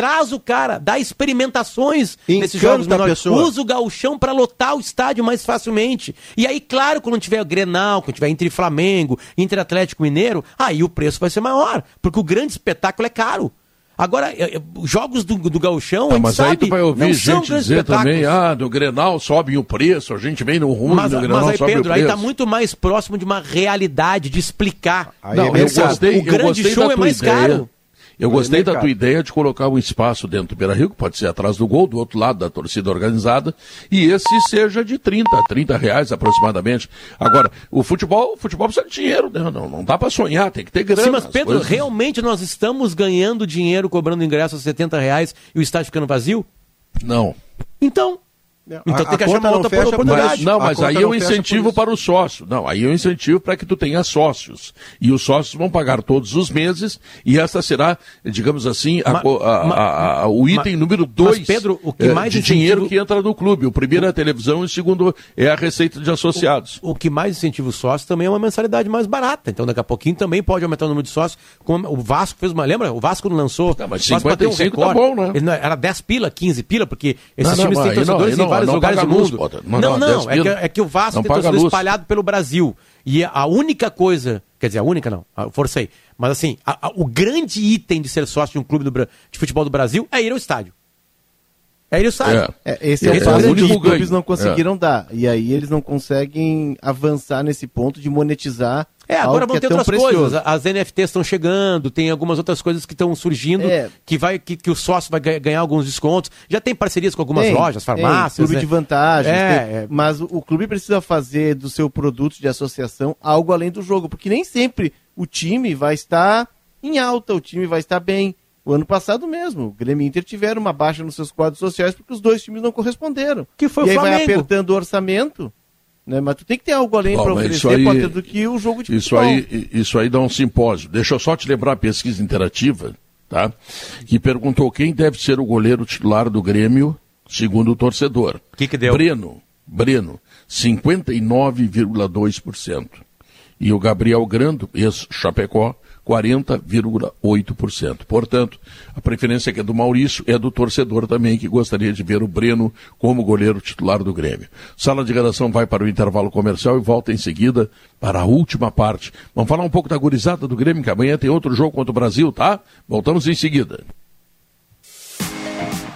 Traz o cara, dá experimentações nesses Encanta jogos a menores. Usa o gauchão para lotar o estádio mais facilmente. E aí, claro, quando tiver Grenal, quando tiver entre Flamengo, entre Atlético Mineiro, aí o preço vai ser maior, porque o grande espetáculo é caro. Agora, é, é, os jogos do, do gauchão, a Ah, gente mas aí sabe, tu vai não ouvir são gente dizer espetáculos. também, ah, no Grenal sobe o preço, a gente vem no ruim, Mas, no Grenal mas aí, sobe Pedro, o aí preço. tá muito mais próximo de uma realidade, de explicar. Não, eu gostei, o eu grande gostei show da é mais ideia. caro. Eu gostei da tua ideia de colocar um espaço dentro do Beira Rio, que pode ser atrás do gol, do outro lado da torcida organizada, e esse seja de 30, 30 reais aproximadamente. Agora, o futebol, o futebol precisa de dinheiro, né? não, não dá para sonhar, tem que ter grana. Sim, mas as Pedro, coisas- realmente nós estamos ganhando dinheiro cobrando ingresso a 70 reais e o estádio ficando vazio? Não. Então. Então A- tem que achar uma não outra fecha por oportunidade. Não, mas aí é um incentivo para o sócio. Não, aí é um incentivo para que tu tenha sócios. E os sócios vão pagar todos os meses e essa será, digamos assim, a a- ma- a- a- o item ma- número mas, dois Pedro, o que eh, mais de incentivo- dinheiro que entra no clube. O primeiro é a televisão e o segundo é a receita de associados. O que mais incentiva o sócio também é uma mensalidade mais barata. Então, daqui a pouquinho também pode aumentar o número de sócios. Como o Vasco fez uma. Lembra? O Vasco lançou. mas o Vasco bateu 55 tá bom, né? Ele não- Era 10 pila, 15 pila, porque esses Não, não, times mas têm não, torcedores não, vários não lugares do luz, mundo. Potter. Não, Não, não, não, 10 é, que, é que o Vasco tem torcedor luz. espalhado pelo Brasil. E a única coisa. Quer dizer, a única não, forcei. Mas assim, a- a- o grande item de ser sócio de um clube do de futebol do Brasil é ir ao estádio. É ir ao estádio. É, esse é, Esse o é o fato que os clubes não conseguiram dar. E aí eles não conseguem avançar nesse ponto de monetizar. É, agora vão ter é outras precioso. coisas. As NFTs estão chegando, tem algumas outras coisas que estão surgindo É. que, vai, que, que o sócio vai ga- ganhar alguns descontos. Já tem parcerias com algumas Tem, lojas, tem, farmácias. clube né? de vantagens. É, tem- é. Mas o, o clube precisa fazer do seu produto de associação algo além do jogo, porque nem sempre o time vai estar em alta, o time vai estar bem. O ano passado mesmo, o Grêmio e Inter tiveram uma baixa nos seus quadros sociais porque os dois times não corresponderam. Que foi e o aí vai Flamengo. apertando o orçamento, né? Mas tu tem que ter algo além para oferecer, isso aí- Potter, do que o jogo de Isso futebol. aí, isso aí dá um simpósio. Deixa eu só te lembrar a pesquisa interativa, tá? Que perguntou quem deve ser o goleiro titular do Grêmio, segundo o torcedor. O que, que deu? Breno, Breno, 59,2%. E o Gabriel Grando, ex-Chapecó, 40,8%. Portanto, a preferência que é do Maurício é do torcedor também, que gostaria de ver o Breno como goleiro titular do Grêmio. Sala de redação vai para o intervalo comercial e volta em seguida para a última parte. Vamos falar um pouco da gurizada do Grêmio, que amanhã tem outro jogo contra o Brasil, tá? Voltamos em seguida.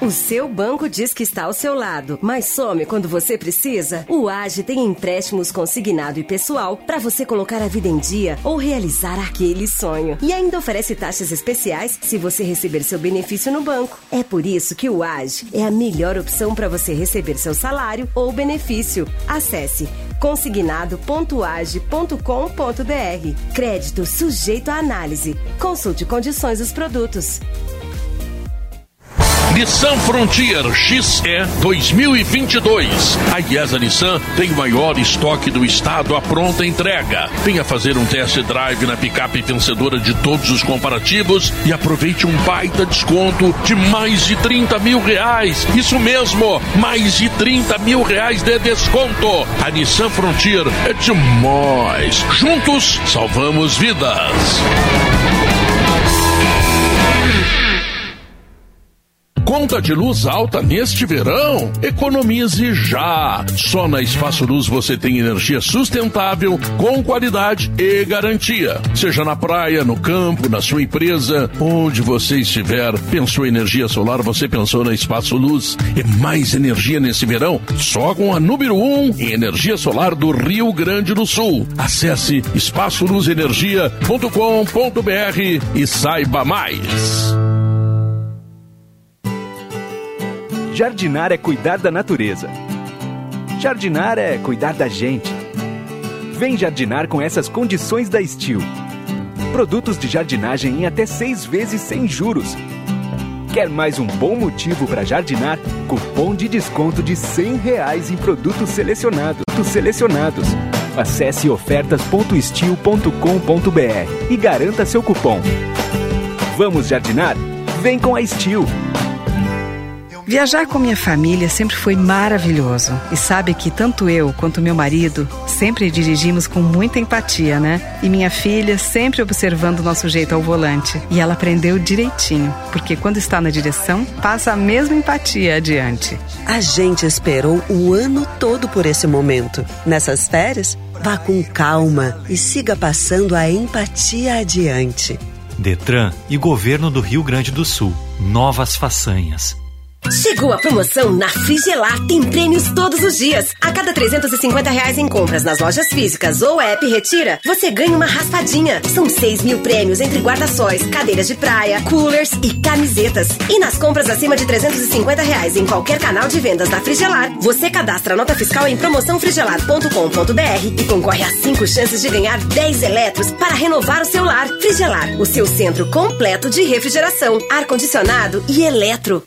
O seu banco diz que está ao seu lado, mas some quando você precisa? O Age tem empréstimos consignado e pessoal para você colocar a vida em dia ou realizar aquele sonho. E ainda oferece taxas especiais se você receber seu benefício no banco. É por isso que o Age é a melhor opção para você receber seu salário ou benefício. Acesse consignado.age.com.br. Crédito sujeito à análise. Consulte condições dos produtos. Nissan Frontier XE 2022. A IESA Nissan tem o maior estoque do estado à pronta entrega. Venha fazer um test drive na picape vencedora de todos os comparativos e aproveite um baita desconto de mais de 30 mil reais. Isso mesmo, mais de 30 mil reais de desconto. A Nissan Frontier é demais. Juntos, salvamos vidas. Conta de luz alta neste verão? Economize já! Só na Espaço Luz você tem energia sustentável, com qualidade e garantia. Seja na praia, no campo, na sua empresa, onde você estiver, pensou em energia solar, você pensou na Espaço Luz. E mais energia nesse verão, só com a número 1 um em energia solar do Rio Grande do Sul. Acesse espaçoluzenergia.com.br e saiba mais. Jardinar é cuidar da natureza. Jardinar é cuidar da gente. Vem jardinar com essas condições da Steel. Produtos de jardinagem em até seis vezes sem juros. Quer mais um bom motivo para jardinar? Cupom de desconto de 100 reais em produtos selecionados. selecionados. Acesse ofertas.steel.com.br e garanta seu cupom. Vamos jardinar? Vem com a Steel. Viajar com minha família sempre foi maravilhoso. E sabe que tanto eu quanto meu marido sempre dirigimos com muita empatia, né? E minha filha sempre observando o nosso jeito ao volante. E ela aprendeu direitinho, porque quando está na direção, passa a mesma empatia adiante. A gente esperou o ano todo por esse momento. Nessas férias, vá com calma e siga passando a empatia adiante. Detran e Governo do Rio Grande do Sul. Novas façanhas. Chegou a promoção na Frigelar. Tem prêmios todos os dias. A cada 350 reais em compras nas lojas físicas ou app Retira, você ganha uma raspadinha. São 6 mil prêmios entre guarda-sóis, cadeiras de praia, coolers e camisetas. E nas compras acima de 350 reais em qualquer canal de vendas da Frigelar, você cadastra a nota fiscal em promoçãofrigelar.com.br e concorre a 5 chances de ganhar 10 eletros para renovar o seu lar. Frigelar, o seu centro completo de refrigeração, ar-condicionado e eletro.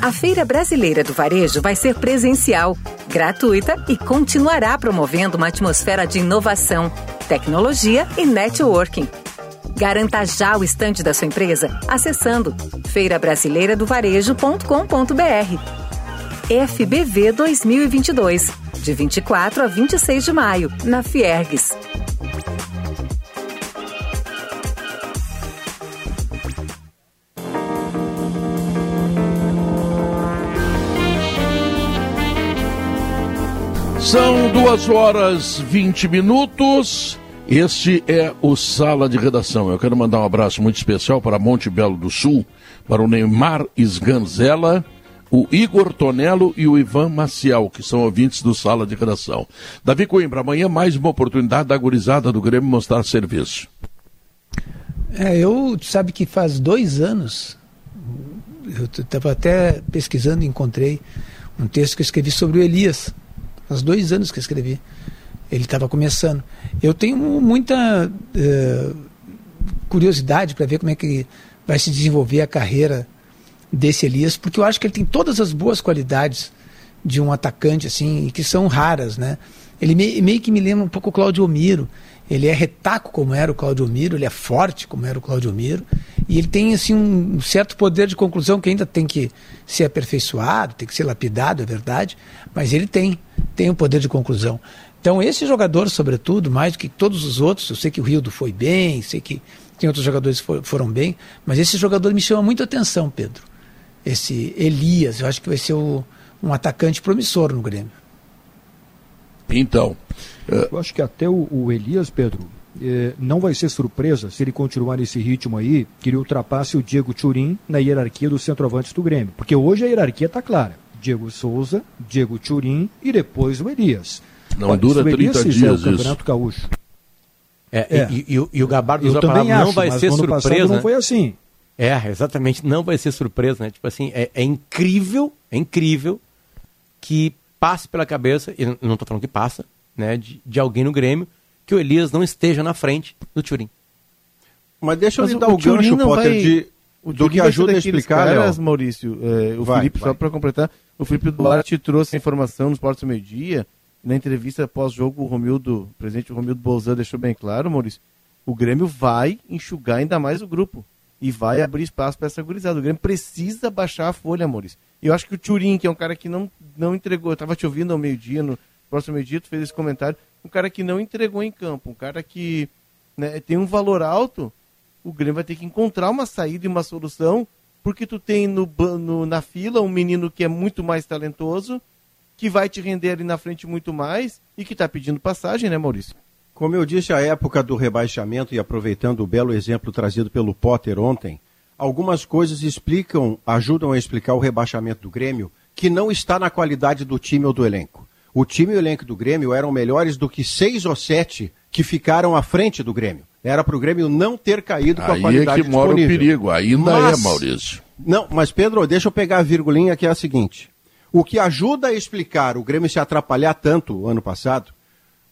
A Feira Brasileira do Varejo vai ser presencial, gratuita e continuará promovendo uma atmosfera de inovação, tecnologia e networking. Garanta já o estande da sua empresa acessando feirabrasileiradovarejo.com.br. FBV 2022, de 24 a 26 de maio, na Fiergues. São duas horas 20 minutos. Este é o Sala de Redação. Eu quero mandar um abraço muito especial para Monte Belo do Sul, para o Neymar Sganzella, o Igor Tonello e o Ivan Maciel, que são ouvintes do Sala de Redação. Davi Coimbra, amanhã mais uma oportunidade da gurizada do Grêmio mostrar serviço. É, eu, sabe que faz dois anos, eu estava até pesquisando e encontrei um texto que eu escrevi sobre o Elias, Faz dois anos que eu escrevi. Ele estava começando. Eu tenho muita uh, curiosidade para ver como é que vai se desenvolver a carreira desse Elias, porque eu acho que ele tem todas as boas qualidades de um atacante, assim, que são raras, né? Ele me, meio que me lembra um pouco o Claudio Miro. Ele é retaco como era o Claudio Miro, ele é forte como era o Claudio Miro, e ele tem assim um certo poder de conclusão que ainda tem que ser aperfeiçoado, tem que ser lapidado, é verdade, mas ele tem, tem um poder de conclusão. Então esse jogador, sobretudo, mais do que todos os outros, eu sei que o Rildo foi bem, sei que tem outros jogadores que foram bem, mas esse jogador me chama muito atenção, Pedro. Esse Elias, eu acho que vai ser o, um atacante promissor no Grêmio. Então. Eu acho que até o, o Elias, Pedro, eh, não vai ser surpresa se ele continuar nesse ritmo aí, que ele ultrapasse o Diego Turim na hierarquia dos centroavantes do Grêmio. Porque hoje a hierarquia está clara. Diego Souza, Diego Turim e depois o Elias. Não Olha, dura 30 dias o Campeonato isso. Gaúcho. É, é. E, e, e, o Gabardo usa a palavra não acho, vai mas ser surpresa. não né? foi assim. É, exatamente, não vai ser surpresa, né? Tipo assim, é, é incrível, é incrível que passe pela cabeça, e não estou falando que passa, né, de, de alguém no Grêmio, que o Elias não esteja na frente do Turim. Mas deixa eu Mas lhe o- dar o o gancho, não Potter, vai- de, O do que ajuda a explicar, caras, Léo. Maurício, é, o Vai, Felipe, vai. só para completar, o Felipe Duarte trouxe a informação nos Portos do Meio Dia, na entrevista pós-jogo, o Romildo, o presidente Romildo Bolzan deixou bem claro, Maurício, o Grêmio vai enxugar ainda mais o grupo e vai abrir espaço para essa gurizada. O Grêmio precisa baixar a folha, Maurício. E eu acho que o Turim, que é um cara que não, não entregou, eu estava te ouvindo ao meio-dia, no próximo meio-dia, tu fez esse comentário, um cara que não entregou em campo, um cara que né, tem um valor alto, o Grêmio vai ter que encontrar uma saída e uma solução, porque tu tem no, no- na fila um menino que é muito mais talentoso, que vai te render ali na frente muito mais e que está pedindo passagem, né, Maurício? Como eu disse, a época do rebaixamento, e aproveitando o belo exemplo trazido pelo Potter ontem, algumas coisas explicam, ajudam a explicar o rebaixamento do Grêmio, que não está na qualidade do time ou do elenco. O time e o elenco do Grêmio eram melhores do que seis ou sete que ficaram à frente do Grêmio. Era para o Grêmio não ter caído com a Aí é qualidade que mora o disponível. perigo, ainda Mas- é, Maurício. Não, mas Pedro, deixa eu pegar a virgulinha que é a seguinte. O que ajuda a explicar o Grêmio se atrapalhar tanto ano passado,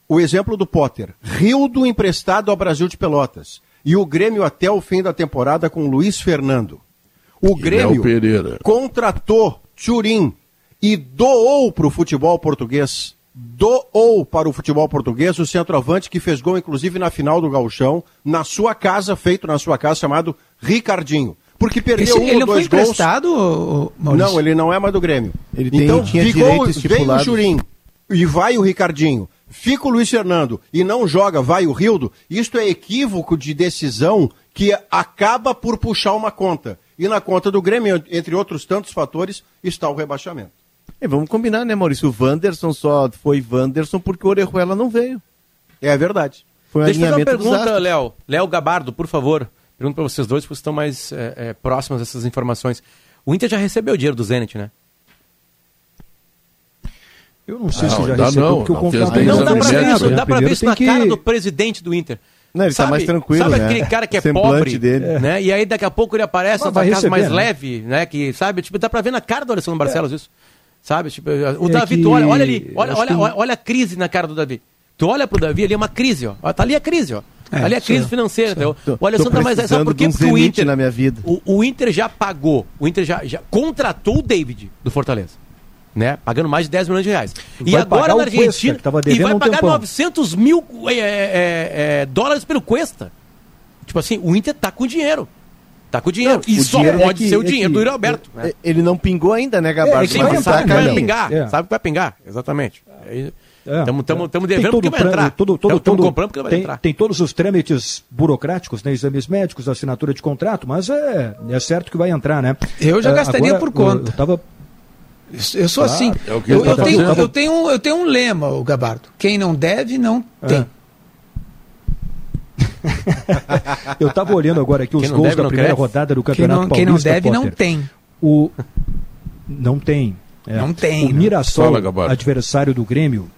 o exemplo do Potter, Rildo emprestado ao Brasil de Pelotas e o Grêmio até o fim da temporada com Luiz Fernando. O Grêmio contratou Turim e doou para o futebol português, doou para o futebol português o centroavante que fez gol inclusive na final do Gauchão, na sua casa, feito na sua casa, chamado Ricardinho. Porque perdeu Esse- um ele ou não foi dois gols. emprestado, Maurício? Não, ele não é mais do Grêmio. Ele tem- então, tinha ficou, veio o. Churim e vai o Ricardinho. Fica o Luiz Fernando e não joga, vai o Rildo. Isto é equívoco de decisão que acaba por puxar uma conta. E na conta do Grêmio, entre outros tantos fatores, está o rebaixamento. É, vamos combinar, né, Maurício? O Wanderson só foi Wanderson porque o Orejuela não veio. É verdade. Foi um Deixa eu fazer uma pergunta. Léo. Léo Gabardo, por favor. Pergunto para vocês dois, porque estão mais é, é, próximos dessas informações. O Inter já recebeu o dinheiro do Zenit, né? Eu não sei Não, se já ainda recebeu, não, porque o não contrato fez ainda nem Não dá pra exame ver isso, né? dá pra ver isso na tem cara que- do presidente do Inter. Não, ele tá mais tranquilo, Sabe né? aquele cara que é pobre, dele. né? E aí daqui a pouco ele aparece vai tua casa receber, mais né? leve, né? Que, sabe? Tipo, dá pra ver na cara do Alessandro Barcelos isso. Sabe? Tipo, o É Davi, que- tu olha, olha ali, olha, olha, que- olha, olha a crise na cara do Davi. Tu olha pro Davi, ali é uma crise, ó. Tá ali a crise, ó. É, ali é a crise sim, financeira. Tô- tô tá mais. Sabe precisando por quê? de um Porque o Inter. na minha vida. O, o Inter já pagou, o Inter já, já contratou o David do Fortaleza. Né? Pagando mais de 10 milhões de reais. e Vai agora na Cuesta, Argentina. tava e vai um pagar tempão. 900 mil é, é, é, dólares pelo Cuesta. Tipo assim, o Inter tá com dinheiro. Tá com dinheiro. e o só dinheiro pode é que- ser o é dinheiro que- do Yuri Alberto. né? É, Ele não pingou ainda, né, Gabardo? É, que Sim, entrar, sabe que vai né, pingar. É. Sabe que vai pingar, exatamente. Estamos é. Devendo porque vai entrar. Todo, todo, Estamos todo- comprando porque vai tem, entrar. tem todos os trâmites burocráticos, né, exames médicos, assinatura de contrato, mas é, é certo que vai entrar, né? Eu já É, gastaria agora, por conta. Eu, eu tava, Eu- sou Claro. assim. É eu, tá tenho, eu, tenho um, eu tenho um lema, o Gabardo. Quem não deve, não tem. eu tava olhando agora aqui os Quem não gols deve, da não primeira cresce. rodada do Quem Campeonato não, quem Paulista. não deve, não Potter. tem. O... Não tem. é. Não tem, O não. Mirassol, Fala, adversário do Grêmio,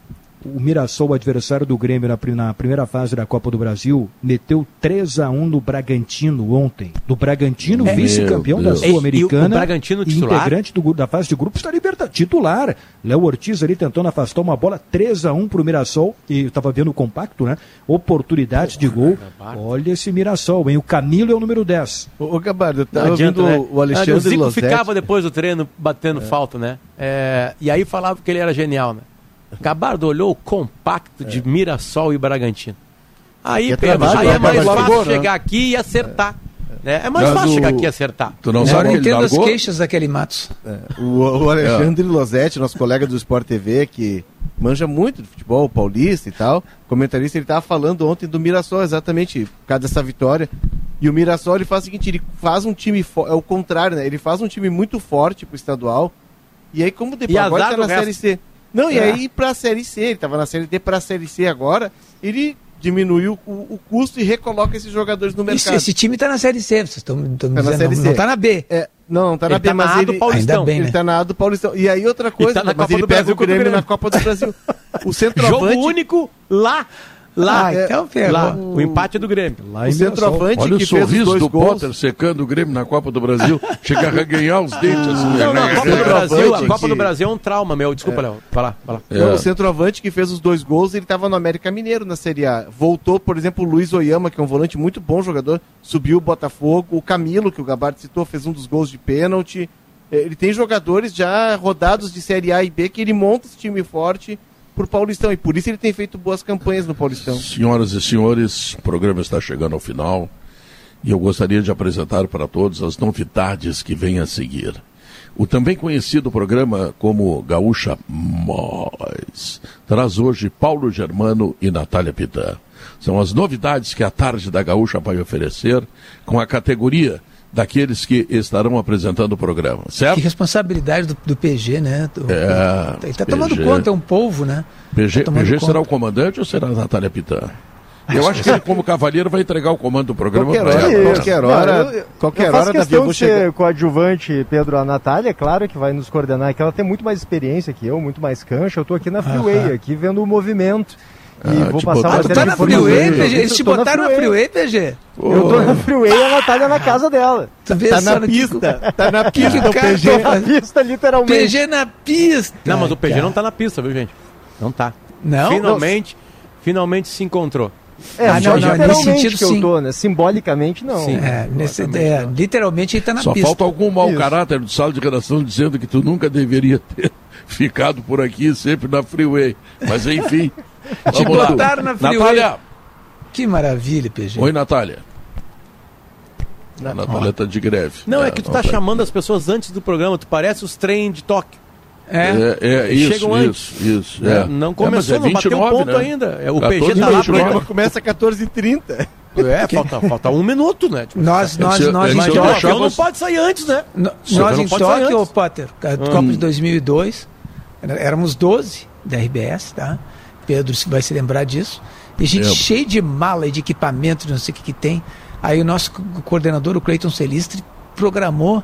o Mirassol, adversário do Grêmio na, na primeira fase da Copa do Brasil, meteu 3 a 1 no Bragantino ontem. Do Bragantino, Meu vice-campeão da Sul-Americana. Bragantino titular? integrante do, da fase de grupos da Libertadores. Titular. Léo Ortiz ali tentando afastar uma bola 3 a 1 pro Mirassol. E eu tava vendo o compacto, né? Oportunidade de gol. Olha esse Mirassol, hein? O Camilo é o número 10. Ô, ô, Gabardo, eu tava adianta, né? o Alexandre o Zico Losetti. ficava depois do treino batendo falta, né? É, e aí falava que ele era genial, né? Gabardo olhou o compacto de Mirassol e Bragantino. Aí, É Pedro, trabalho, aí é né? mais Largou, fácil né? chegar aqui e acertar. né? É mais Mas fácil o- chegar aqui e acertar. Tu não que ele entendo as largou? queixas daquele Matos. O, o Alexandre Losetti, nosso colega do Sport TV, que manja muito de futebol paulista e tal, comentarista, ele estava falando ontem do Mirassol, exatamente, por causa dessa vitória. E o Mirassol, ele faz o seguinte, ele faz um time, fo- é o contrário, né? Ele faz um time muito forte pro estadual, e aí como depois E agora tá na resto. Série C. Não, e É. aí pra Série C, ele tava na Série D pra Série C agora, ele diminuiu o, o custo e recoloca esses jogadores no mercado. esse time tá na Série C, vocês estão me Tá na dizendo. Série Não, C. não tá na B. É, não, não tá na Ele B, tá na mas A do ele, Paulistão. Bem, ele né? tá na A do Paulistão. E aí outra coisa, tá na mas Copa ele do pega Brasil o Grêmio Grêmio. na Copa do Brasil. O Jogo centroavante, único lá. Lá, Ah, então ferrou. lá. O empate do Grêmio. Lá o centroavante Olha o que fez os sorriso dois do gols. Potter secando o Grêmio na Copa do Brasil. Chega a reganhar os dentes assim. Não, não, a Copa do Brasil, a Copa do Brasil é um trauma, meu. Desculpa, Léo. Vai lá, vai lá. É. Não, o centroavante que fez os dois gols, ele estava no América Mineiro na Série A. Voltou, por exemplo, o Luiz Oyama, que é um volante muito bom jogador, subiu o Botafogo. O Camilo, que o Gabardo citou, fez um dos gols de pênalti. Eh, Ele tem jogadores já rodados de Série A e B que ele monta esse time forte pro Paulistão. E por isso ele tem feito boas campanhas no Paulistão. Senhoras e senhores, o programa está chegando ao final e eu gostaria de apresentar para todos as novidades que vêm a seguir. O também conhecido programa como Gaúcha Mais traz hoje Paulo Germano e Natália Pitã. São as novidades que a tarde da Gaúcha vai oferecer com a categoria daqueles que estarão apresentando o programa, certo? Que responsabilidade do, do PG, né? Do- É, ele está tomando PG. conta, é um polvo, né? PG, Tá tomando PG será o comandante ou será a Natália Pitã? Eu acho que ele, como cavalheiro, vai entregar o comando do programa Qualquer para hora, ela. qualquer hora, Não, eu- qualquer eu faço hora, Davi, questão eu vou de ser chegar. coadjuvante, Pedro. A Natália, é claro que vai nos coordenar, que ela tem muito mais experiência que eu, muito mais cancha. Eu tô aqui na freeway, aqui vendo o movimento. E Ah, vou passar uma Tu série tá na freeway. PG? Eles te botaram na freeway, PG? Eu tô na freeway e a Natália é na casa dela. Tu vê Tá na pista, tá na pista o PG. tá Na pista, literalmente. PG na pista. Não, mas o PG não tá na pista, viu, gente? Não tá. Não? Finalmente, finalmente se encontrou. É, Ah, não, não, nesse sentido, que eu sim. tô, né? Simbolicamente, não. Sim. É, nesse, é, literalmente ele tá na Só pista. falta algum mau Isso. caráter do sala de redação dizendo que tu nunca deveria ter ficado por aqui sempre na freeway. Mas enfim. Te vamos lá. botaram na freeway. Natália. Que maravilha, PG. Oi, Natália. A Natália tá de greve. Não, é, que tu tá não chamando as pessoas antes do programa, tu parece os trem de Tóquio. É. É, é isso, chegam antes. isso, isso. É, É. não É, começou, mas não bateu um ponto né? ainda. É, o 14, PG tá lá, 29. porque- Começa às 14h30. É, falta, falta um minuto, né? Tipo, Nós, nós, nós em eu Mas não pode sair antes, né? no- nós em Tóquio, Potter, a Hum. Copa de 2002, era- éramos 12 da RBS, tá? Pedro se- vai se lembrar disso. E a gente cheio de mala e de equipamento, de não sei o que que tem. Aí o nosso co- coordenador, o Cleiton Celistre, programou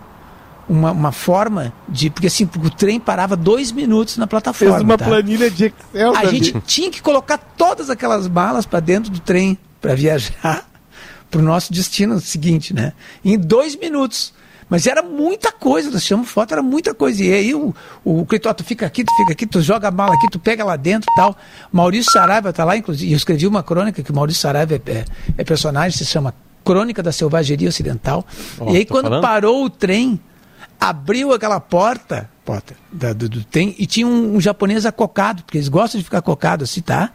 uma, uma forma de... Porque assim, o trem parava dois minutos na plataforma, Fez uma tá? planilha de Excel, A gente tinha que colocar todas aquelas malas para dentro do trem para viajar para o nosso destino seguinte, né? Em dois minutos. Mas era muita coisa, nós chamamos foto, era muita coisa. E aí o, o Cleiton, tu fica aqui, tu fica aqui, tu joga a mala aqui, tu pega lá dentro e tal. Maurício Saraiva está lá, inclusive, eu escrevi uma crônica que o Maurício Saraiva é, é- é personagem, se chama Crônica da Selvageria Ocidental. Ó, e aí quando falando. parou o trem, abriu aquela porta, Potter, da- do, do trem e tinha um, um japonês acocado, porque eles gostam de ficar cocado assim, tá?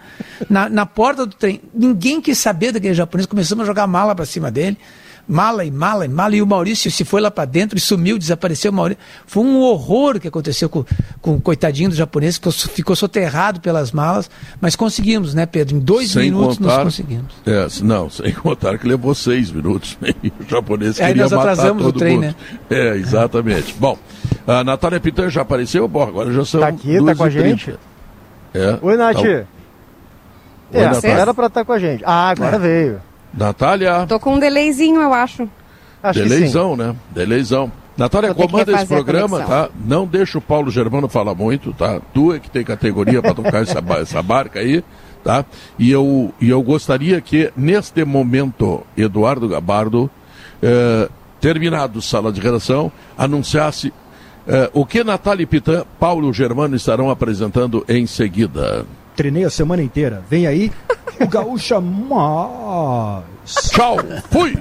Na, na porta do trem. Ninguém quis saber daquele japonês, começamos a jogar mala pra cima dele. Mala e mala e mala, e o Maurício se foi lá pra dentro e sumiu, desapareceu o Maurício. Foi um horror que aconteceu com, com o coitadinho do japonês, ficou, ficou soterrado pelas malas, mas conseguimos, né, Pedro? Em dois Sem minutos nós contar- conseguimos. É, não, sem contar que levou seis minutos. né? E o japonês Aí queria nós matar atrasamos o todo trem, mundo. né? É, exatamente. Bom, a Natália Pitã já apareceu? Bom, agora já são Tá aqui, tá com a 2h30. gente. É. Oi, Nath. Tá- É, Oi, era pra estar com a gente. Ah, agora É. veio. Natália, Tô com um delayzinho, eu acho. Acho né? Deleizão. Natália, Vou comanda esse programa, tá? Não deixa o Paulo Germano falar muito, tá? Tu é que tem categoria para tocar essa, essa barca aí, tá? E eu, e eu gostaria que, neste momento, Eduardo Gabardo, eh, terminado sala de redação, anunciasse eh, o que Natália Pitã, Paulo Germano estarão apresentando em seguida. Treinei a semana inteira. Vem aí o Gaúcha Mais. Tchau, fui!